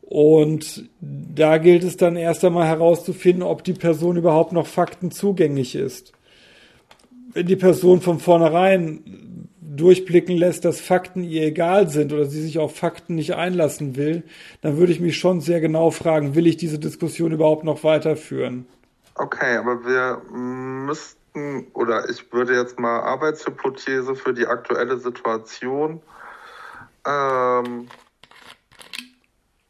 Und da gilt es dann erst einmal herauszufinden, ob die Person überhaupt noch Fakten zugänglich ist. Wenn die Person von vornherein durchblicken lässt, dass Fakten ihr egal sind oder sie sich auf Fakten nicht einlassen will, dann würde ich mich schon sehr genau fragen, will ich diese Diskussion überhaupt noch weiterführen? Okay, aber wir müssten, oder ich würde jetzt mal Arbeitshypothese für die aktuelle Situation. Ähm,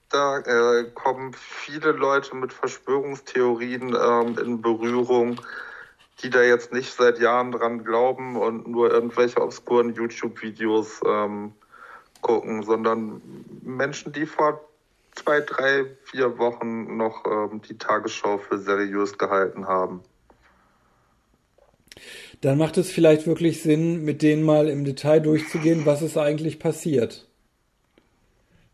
da äh, kommen viele Leute mit Verschwörungstheorien ähm, in Berührung die da jetzt nicht seit Jahren dran glauben und nur irgendwelche obskuren YouTube-Videos ähm, gucken, sondern Menschen, die vor zwei, drei, vier Wochen noch ähm, die Tagesschau für seriös gehalten haben. Dann macht es vielleicht wirklich Sinn, mit denen mal im Detail durchzugehen, was ist eigentlich passiert.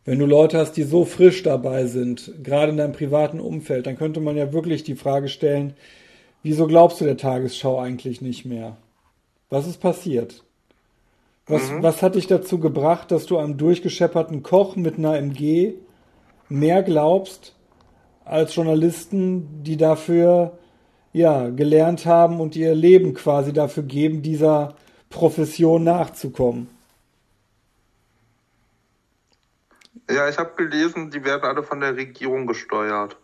Wenn du Leute hast, die so frisch dabei sind, gerade in deinem privaten Umfeld, dann könnte man ja wirklich die Frage stellen, Wieso glaubst du der Tagesschau eigentlich nicht mehr? Was ist passiert? Was, mhm. was hat dich dazu gebracht, dass du einem durchgeschepperten Koch mit einer MG mehr glaubst als Journalisten, die dafür ja, gelernt haben und ihr Leben quasi dafür geben, dieser Profession nachzukommen. Ja, ich habe gelesen, die werden alle von der Regierung gesteuert.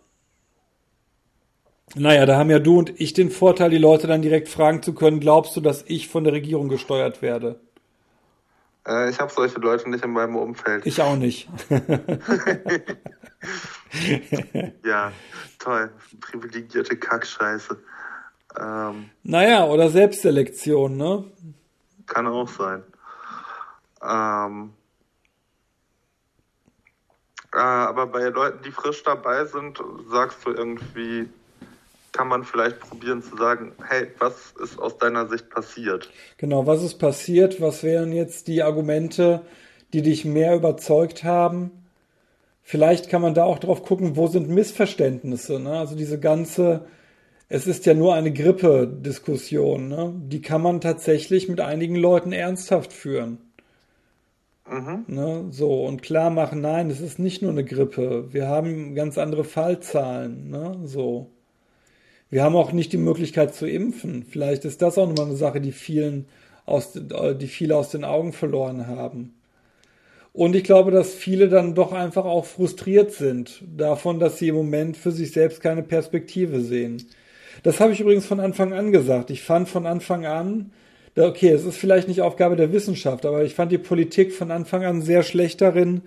Naja, da haben ja du und ich den Vorteil, die Leute dann direkt fragen zu können, glaubst du, dass ich von der Regierung gesteuert werde? Äh, ich habe solche Leute nicht in meinem Umfeld. Ich auch nicht. ja, toll. Privilegierte Kackscheiße. Ähm, naja, oder Selbstselektion, ne? Kann auch sein. Ähm, äh, aber bei Leuten, die frisch dabei sind, sagst du irgendwie, kann man vielleicht probieren zu sagen, hey, was ist aus deiner Sicht passiert? Genau, was ist passiert? Was wären jetzt die Argumente, die dich mehr überzeugt haben? Vielleicht kann man da auch drauf gucken, wo sind Missverständnisse. Ne? Also diese ganze, es ist ja nur eine Grippe-Diskussion. Ne? Die kann man tatsächlich mit einigen Leuten ernsthaft führen. Mhm. Ne? So, und klar machen, nein, es ist nicht nur eine Grippe. Wir haben ganz andere Fallzahlen. Ne? So. Wir haben auch nicht die Möglichkeit zu impfen. Vielleicht ist das auch nochmal eine Sache, die vielen aus, die viele aus den Augen verloren haben. Und ich glaube, dass viele dann doch einfach auch frustriert sind davon, dass sie im Moment für sich selbst keine Perspektive sehen. Das habe ich übrigens von Anfang an gesagt. Ich fand von Anfang an, okay, es ist vielleicht nicht Aufgabe der Wissenschaft, aber ich fand die Politik von Anfang an sehr schlecht darin,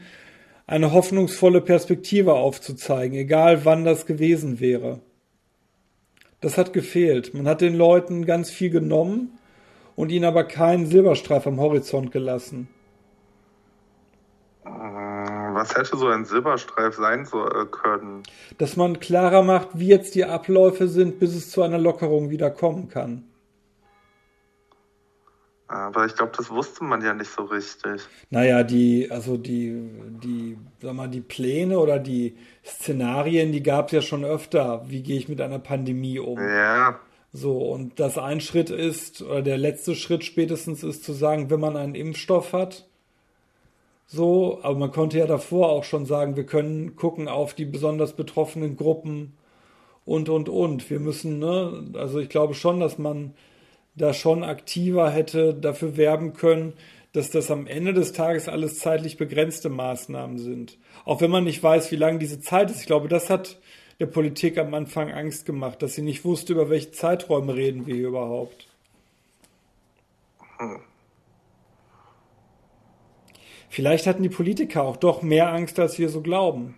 eine hoffnungsvolle Perspektive aufzuzeigen, egal wann das gewesen wäre. Das hat gefehlt. Man hat den Leuten ganz viel genommen und ihnen aber keinen Silberstreif am Horizont gelassen. Äh, was hätte so ein Silberstreif sein äh, können? Dass man klarer macht, wie jetzt die Abläufe sind, bis es zu einer Lockerung wieder kommen kann. Aber ich glaube, das wusste man ja nicht so richtig. Naja, die, also die, die, sag mal, die Pläne oder die Szenarien, die gab es ja schon öfter. Wie gehe ich mit einer Pandemie um? Ja. So, und das ein Schritt ist, oder der letzte Schritt spätestens ist zu sagen, wenn man einen Impfstoff hat, so, aber man konnte ja davor auch schon sagen, wir können gucken auf die besonders betroffenen Gruppen und, und, und. Wir müssen, ne, also ich glaube schon, dass man da schon aktiver hätte dafür werben können, dass das am Ende des Tages alles zeitlich begrenzte Maßnahmen sind. Auch wenn man nicht weiß, wie lange diese Zeit ist. Ich glaube, das hat der Politik am Anfang Angst gemacht, dass sie nicht wusste, über welche Zeiträume reden wir hier überhaupt. Hm. Vielleicht hatten die Politiker auch doch mehr Angst, als wir so glauben.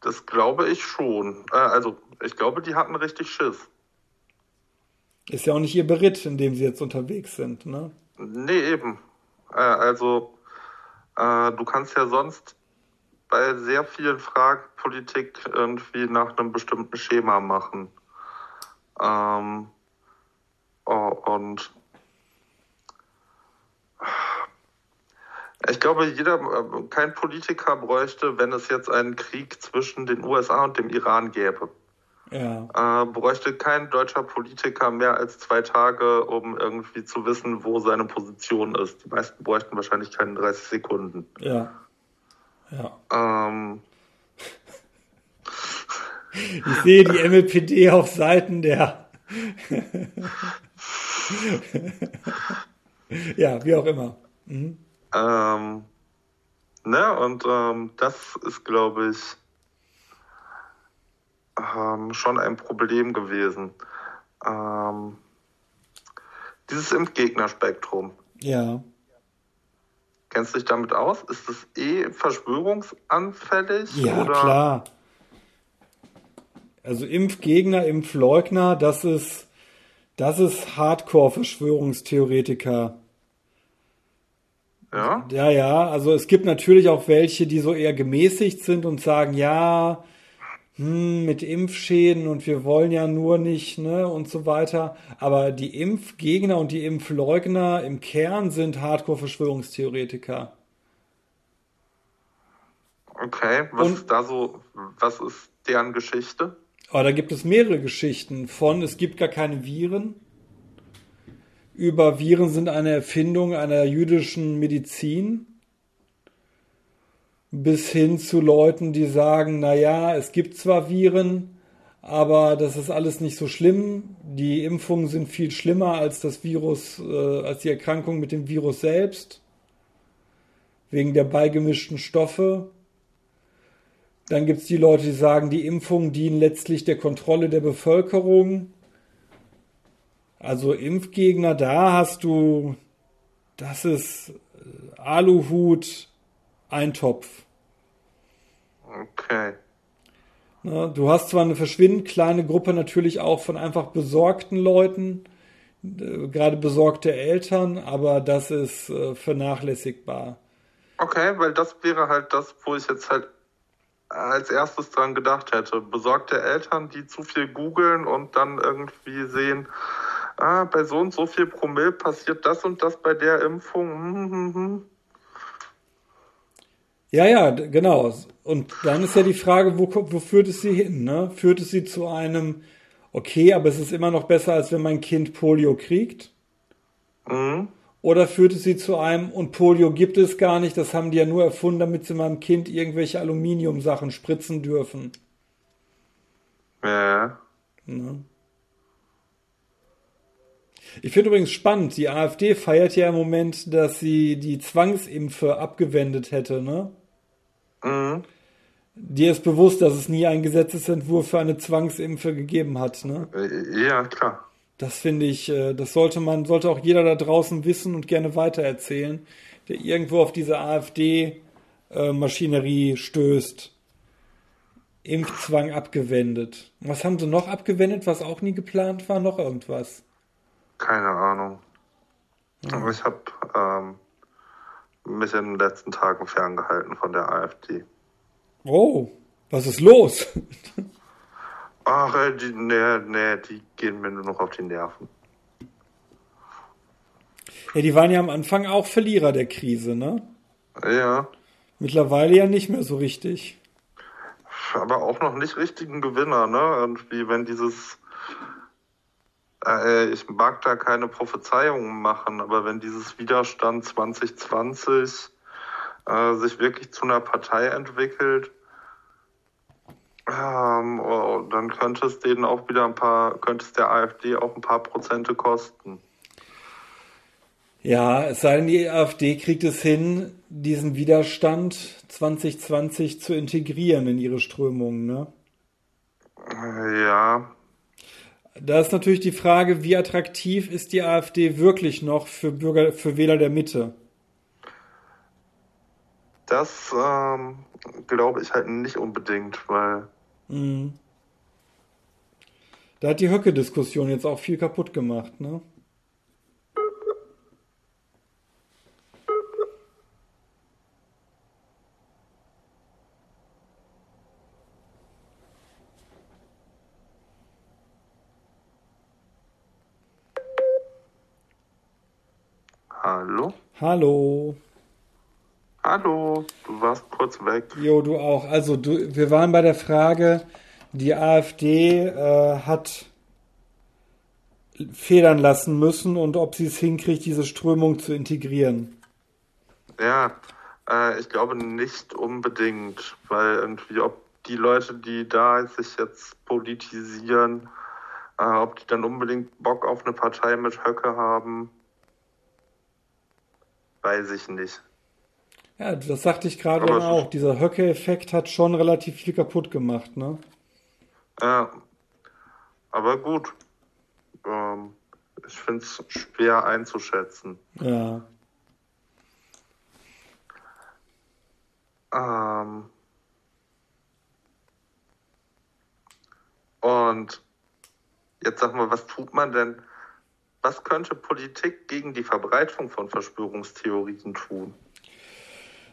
Das glaube ich schon. Äh, also, ich glaube, die hatten richtig Schiss. Ist ja auch nicht ihr Beritt, in dem sie jetzt unterwegs sind, ne? Nee, eben. Äh, also, äh, du kannst ja sonst bei sehr vielen Fragen Politik irgendwie nach einem bestimmten Schema machen. Ähm, oh, und ich glaube, jeder, äh, kein Politiker bräuchte, wenn es jetzt einen Krieg zwischen den USA und dem Iran gäbe ja. äh, bräuchte kein deutscher Politiker mehr als zwei Tage, um irgendwie zu wissen, wo seine Position ist. Die meisten bräuchten wahrscheinlich keine 30 Sekunden. Ja. Ja. Ähm, ich sehe die MLPD auf Seiten der. ja, wie auch immer. Mhm. Ähm, ne, und ähm, das ist, glaube ich, ähm, schon ein Problem gewesen. Ähm, dieses Impfgegnerspektrum. Ja. Kennst du dich damit aus? Ist das eh verschwörungsanfällig? Ja, oder? klar. Also Impfgegner, Impfleugner, das ist, das ist Hardcore-Verschwörungstheoretiker. Ja? Ja, ja. Also es gibt natürlich auch welche, die so eher gemäßigt sind und sagen, ja, hm, mit Impfschäden und wir wollen ja nur nicht, ne, und so weiter. Aber die Impfgegner und die Impfleugner im Kern sind Hardcore-Verschwörungstheoretiker. Okay, was und, ist da so, was ist deren Geschichte? Aber da gibt es mehrere Geschichten von, es gibt gar keine Viren. Über Viren sind eine Erfindung einer jüdischen Medizin bis hin zu Leuten, die sagen, na ja, es gibt zwar Viren, aber das ist alles nicht so schlimm. Die Impfungen sind viel schlimmer als das Virus, äh, als die Erkrankung mit dem Virus selbst, wegen der beigemischten Stoffe. Dann gibt es die Leute, die sagen, die Impfungen dienen letztlich der Kontrolle der Bevölkerung. Also Impfgegner, da hast du, das ist äh, Aluhut, Eintopf. Okay. Ne, du hast zwar eine verschwindend kleine Gruppe natürlich auch von einfach besorgten Leuten, äh, gerade besorgte Eltern, aber das ist äh, vernachlässigbar. Okay, weil das wäre halt das, wo ich jetzt halt als erstes dran gedacht hätte. Besorgte Eltern, die zu viel googeln und dann irgendwie sehen, ah, bei so und so viel Promille passiert das und das bei der Impfung. Hm, hm, hm. Ja, ja, genau. Und dann ist ja die Frage, wo, wo führt es sie hin? Ne? Führt es sie zu einem, okay, aber es ist immer noch besser, als wenn mein Kind Polio kriegt? Mhm. Oder führt es sie zu einem, und Polio gibt es gar nicht, das haben die ja nur erfunden, damit sie meinem Kind irgendwelche Aluminiumsachen spritzen dürfen. Ja. Ne? Ich finde übrigens spannend, die AfD feiert ja im Moment, dass sie die Zwangsimpfe abgewendet hätte, ne? Mhm. Dir ist bewusst, dass es nie einen Gesetzesentwurf für eine Zwangsimpfe gegeben hat, ne? Äh, Ja, klar. Das finde ich, äh, das sollte man, sollte auch jeder da draußen wissen und gerne weitererzählen, der irgendwo auf diese AfD-Maschinerie stößt. Impfzwang abgewendet. Was haben sie noch abgewendet, was auch nie geplant war? Noch irgendwas? Keine Ahnung. Aber ich habe ähm, mich in den letzten Tagen ferngehalten von der AfD. Oh, was ist los? Ach, äh, die, nee, nee, die gehen mir nur noch auf die Nerven. Ja, die waren ja am Anfang auch Verlierer der Krise, ne? Ja, Mittlerweile ja nicht mehr so richtig. aber auch noch nicht richtigen Gewinner, ne? Irgendwie, wenn dieses, äh, ich mag da keine Prophezeiungen machen, aber wenn dieses Widerstand 2020 äh, sich wirklich zu einer Partei entwickelt, ähm, oh, dann könnte es denen auch wieder ein paar, könnte es der AfD auch ein paar Prozente kosten. Ja, es sei denn, die AfD kriegt es hin, diesen Widerstand 2020 zu integrieren in ihre Strömungen, ne? Ja, Da ist natürlich die Frage, wie attraktiv ist die AfD wirklich noch für Bürger, für Wähler der Mitte? das ähm, glaube ich halt nicht unbedingt, weil Mhm. Da hat die Höcke-Diskussion jetzt auch viel kaputt gemacht, ne? Hallo? Hallo. Du warst kurz weg. Jo, du auch. Also, du, wir waren bei der Frage, die AfD äh, hat federn lassen müssen und ob sie es hinkriegt, diese Strömung zu integrieren. Ja, äh, ich glaube nicht unbedingt, weil irgendwie, ob die Leute, die da sich jetzt politisieren, äh, ob die dann unbedingt Bock auf eine Partei mit Höcke haben, weiß ich nicht. Ja, das sagte ich gerade auch. Dieser Höcke-Effekt hat schon relativ viel kaputt gemacht, ne? Ja, aber gut. Ähm, ich finde es schwer einzuschätzen. Ja. Ähm, und jetzt sag mal, was tut man denn? Was könnte Politik gegen die Verbreitung von Verschwörungstheorien tun?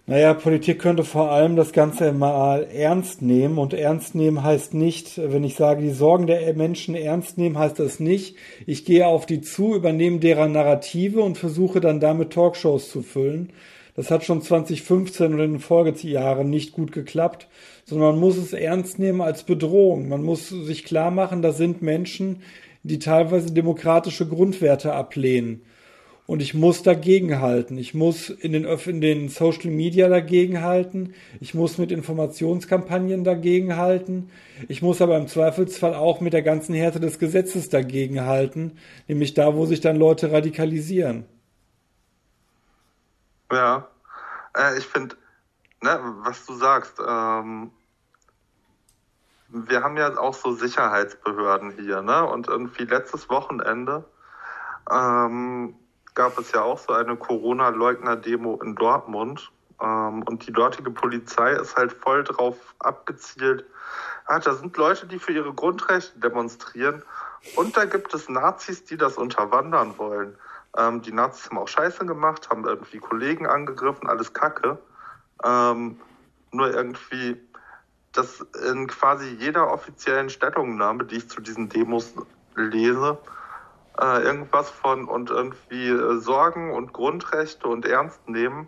Naja, Politik könnte vor allem das Ganze mal ernst nehmen. Und ernst nehmen heißt nicht, wenn ich sage, die Sorgen der Menschen ernst nehmen, heißt das nicht, ich gehe auf die zu, übernehme deren Narrative und versuche dann damit Talkshows zu füllen. Das hat schon 2015 und in den Folgejahren nicht gut geklappt, sondern man muss es ernst nehmen als Bedrohung. Man muss sich klar machen, da sind Menschen, die teilweise demokratische Grundwerte ablehnen. und ich muss dagegenhalten. Ich muss in den, in den Social Media dagegenhalten. Ich muss mit Informationskampagnen dagegenhalten. Ich muss aber im Zweifelsfall auch mit der ganzen Härte des Gesetzes dagegenhalten, nämlich da, wo sich dann Leute radikalisieren. Ja, äh, ich finde, ne, was du sagst, ähm, wir haben ja auch so Sicherheitsbehörden hier, ne? Und irgendwie letztes Wochenende ähm, gab es ja auch so eine Corona-Leugner-Demo in Dortmund. Ähm, und die dortige Polizei ist halt voll drauf abgezielt. Ah, da sind Leute, die für ihre Grundrechte demonstrieren. Und da gibt es Nazis, die das unterwandern wollen. Ähm, die Nazis haben auch Scheiße gemacht, haben irgendwie Kollegen angegriffen, alles Kacke. Ähm, nur irgendwie, dass in quasi jeder offiziellen Stellungnahme, die ich zu diesen Demos lese, äh, irgendwas von und irgendwie äh, Sorgen und Grundrechte und ernst nehmen.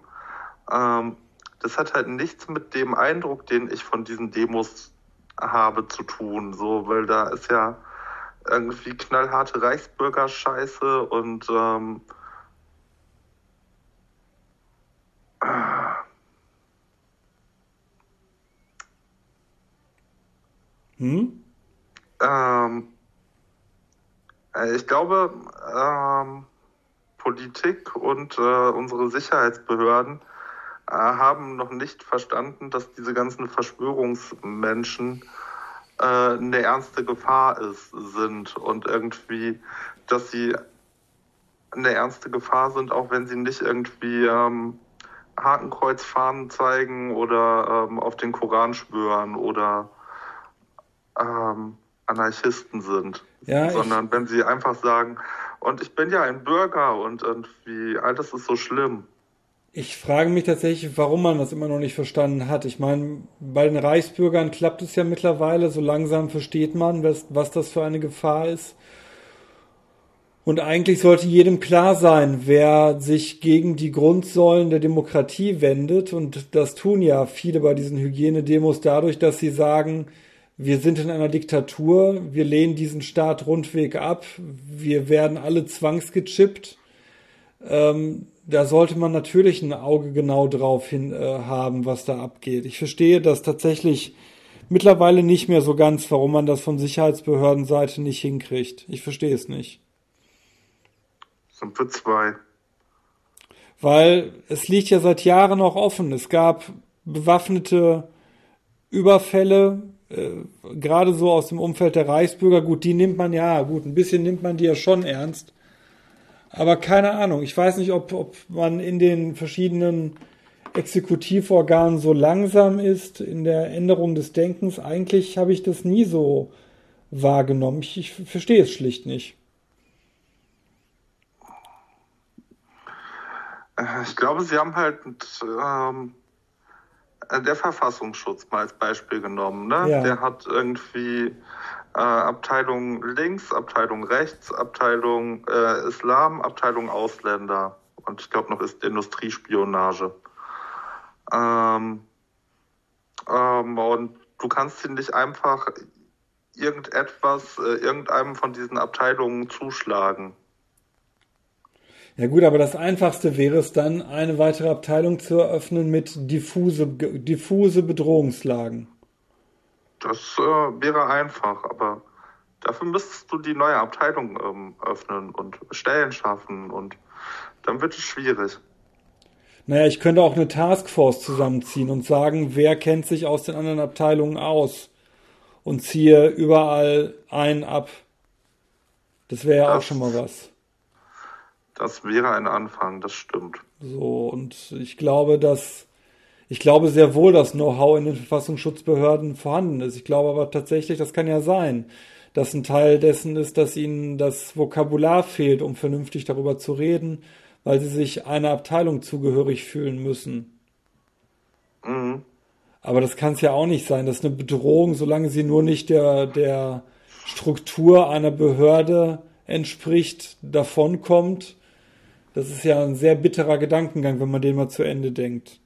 Ähm, das hat halt nichts mit dem Eindruck, den ich von diesen Demos habe, zu tun. So, weil da ist ja irgendwie knallharte Reichsbürgerscheiße und ähm, hm? ähm, äh, ich glaube, ähm, Politik und äh, unsere Sicherheitsbehörden äh, haben noch nicht verstanden, dass diese ganzen Verschwörungsmenschen äh, eine ernste Gefahr ist, sind und irgendwie, dass sie eine ernste Gefahr sind, auch wenn sie nicht irgendwie ähm, Hakenkreuzfahnen zeigen oder ähm, auf den Koran schwören oder ähm, Anarchisten sind, ja, sondern wenn sie einfach sagen, und ich bin ja ein Bürger und irgendwie, all das ist so schlimm. Ich frage mich tatsächlich, warum man das immer noch nicht verstanden hat. Ich meine, bei den Reichsbürgern klappt es ja mittlerweile, so langsam versteht man, was, was das für eine Gefahr ist. Und eigentlich sollte jedem klar sein, wer sich gegen die Grundsäulen der Demokratie wendet, und das tun ja viele bei diesen Hygienedemos dadurch, dass sie sagen, wir sind in einer Diktatur, wir lehnen diesen Staat rundweg ab, wir werden alle zwangsgechippt. Ähm, da sollte man natürlich ein Auge genau drauf hin äh, haben, was da abgeht. Ich verstehe das tatsächlich mittlerweile nicht mehr so ganz, warum man das von Sicherheitsbehördenseite nicht hinkriegt. Ich verstehe es nicht. Sind wir zwei. Weil es liegt ja seit Jahren noch offen. Es gab bewaffnete Überfälle äh, gerade so aus dem Umfeld der Reichsbürger, gut, die nimmt man ja, gut, ein bisschen nimmt man die ja schon ernst. Aber keine Ahnung, ich weiß nicht, ob, ob man in den verschiedenen Exekutivorganen so langsam ist in der Änderung des Denkens. Eigentlich habe ich das nie so wahrgenommen. Ich, ich verstehe es schlicht nicht. Äh, ich glaube, sie haben halt ähm, äh, der Verfassungsschutz mal als Beispiel genommen. Ne? Ja. Der hat irgendwie äh, Abteilung links, Abteilung rechts, Abteilung äh, Islam, Abteilung Ausländer und ich glaube noch ist Industriespionage. Ähm, ähm, und du kannst ihn nicht einfach irgendetwas, äh, irgendeinem von diesen Abteilungen zuschlagen. Ja gut, aber das Einfachste wäre es dann, eine weitere Abteilung zu eröffnen mit diffuse, diffuse Bedrohungslagen. Das äh, wäre einfach, aber dafür müsstest du die neue Abteilung ähm, öffnen und Stellen schaffen und dann wird es schwierig. Naja, ich könnte auch eine Taskforce zusammenziehen und sagen, wer kennt sich aus den anderen Abteilungen aus und ziehe überall einen ab. Das wäre ja auch schon mal was. Das wäre ein Anfang, das stimmt. So, und ich glaube, dass ich glaube sehr wohl, dass Know-how in den Verfassungsschutzbehörden vorhanden ist. Ich glaube aber tatsächlich, das kann ja sein, dass ein Teil dessen ist, dass ihnen das Vokabular fehlt, um vernünftig darüber zu reden, weil sie sich einer Abteilung zugehörig fühlen müssen. Mhm. Aber das kann es ja auch nicht sein. Das ist eine Bedrohung, solange sie nur nicht der, der Struktur einer Behörde entspricht, davonkommt das ist ja ein sehr bitterer Gedankengang, wenn man den mal zu Ende denkt.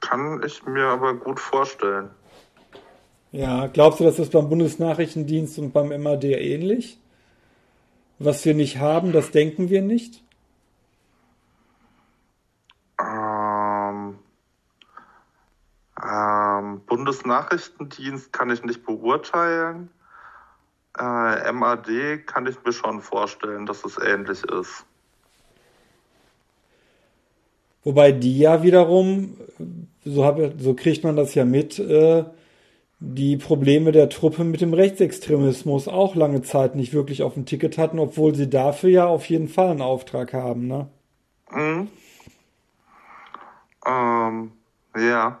Kann ich mir aber gut vorstellen. Ja, glaubst du, dass das beim Bundesnachrichtendienst und beim MAD ähnlich? Was wir nicht haben, das denken wir nicht? Ähm, ähm, Bundesnachrichtendienst kann ich nicht beurteilen. Äh, MAD kann ich mir schon vorstellen, dass es ähnlich ist. Wobei die ja wiederum, so, hab, so kriegt man das ja mit, äh, die Probleme der Truppe mit dem Rechtsextremismus auch lange Zeit nicht wirklich auf dem Ticket hatten, obwohl sie dafür ja auf jeden Fall einen Auftrag haben, ne? Mhm. Ähm, ja.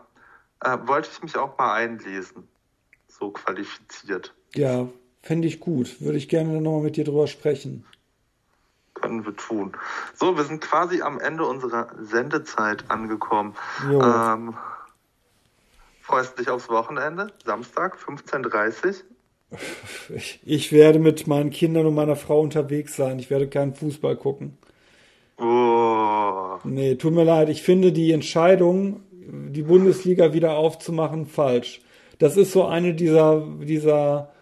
Äh, wollte ich mich auch mal einlesen. So qualifiziert. Ja, fände ich gut. Würde ich gerne nochmal mit dir drüber sprechen. Können wir tun. So, wir sind quasi am Ende unserer Sendezeit angekommen. Ähm, freust du dich aufs Wochenende? Samstag, 15.30 ich, ich werde mit meinen Kindern und meiner Frau unterwegs sein. Ich werde keinen Fußball gucken. Oh. Nee, tut mir leid. Ich finde die Entscheidung, die Bundesliga wieder aufzumachen, falsch. Das ist so eine dieser, dieser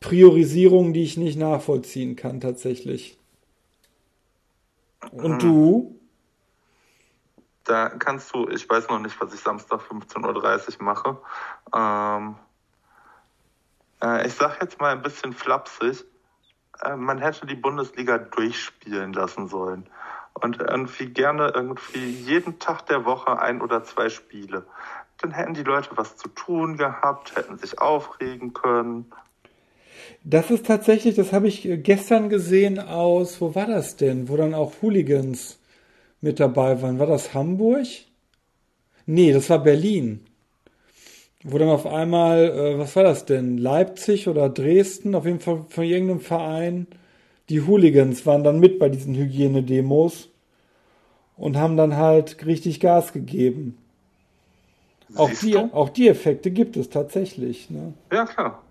Priorisierungen, die ich nicht nachvollziehen kann, tatsächlich. Und Mhm. du? Da kannst du, ich weiß noch nicht, was ich Samstag 15.30 Uhr mache. Ähm, äh, ich sag jetzt mal ein bisschen flapsig. Äh, man hätte die Bundesliga durchspielen lassen sollen. Und irgendwie gerne irgendwie jeden Tag der Woche ein oder zwei Spiele. Dann hätten die Leute was zu tun gehabt, hätten sich aufregen können. Das ist tatsächlich, das habe ich gestern gesehen aus, wo war das denn? Wo dann auch Hooligans mit dabei waren. War das Hamburg? Nee, das war Berlin. Wo dann auf einmal, äh, was war das denn? Leipzig oder Dresden? Auf jeden Fall von irgendeinem Verein. Die Hooligans waren dann mit bei diesen Hygienedemos und haben dann halt richtig Gas gegeben. Auch die, auch die Effekte gibt es tatsächlich. Ne? Ja, klar.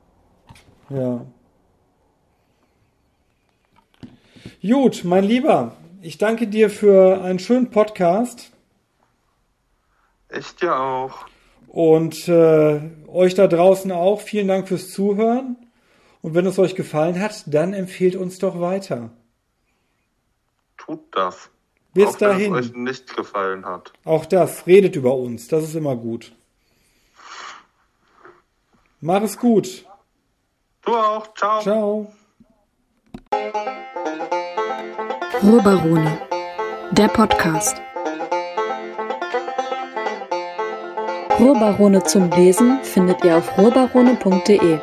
Ja. Gut, mein Lieber, ich danke dir für einen schönen Podcast Ich dir auch. und äh, euch da draußen auch. Vielen Dank fürs Zuhören. Und wenn es euch gefallen hat, dann empfehlt uns doch weiter. Tut das. Bis auch wenn dahin. es euch nicht gefallen hat. Auch das, redet über uns. Das ist immer gut. Mach es gut. Du auch. Ciao. Ciao. Ruhrbarone, der Podcast. Ruhrbarone zum Lesen findet ihr auf ruhrbarone.de.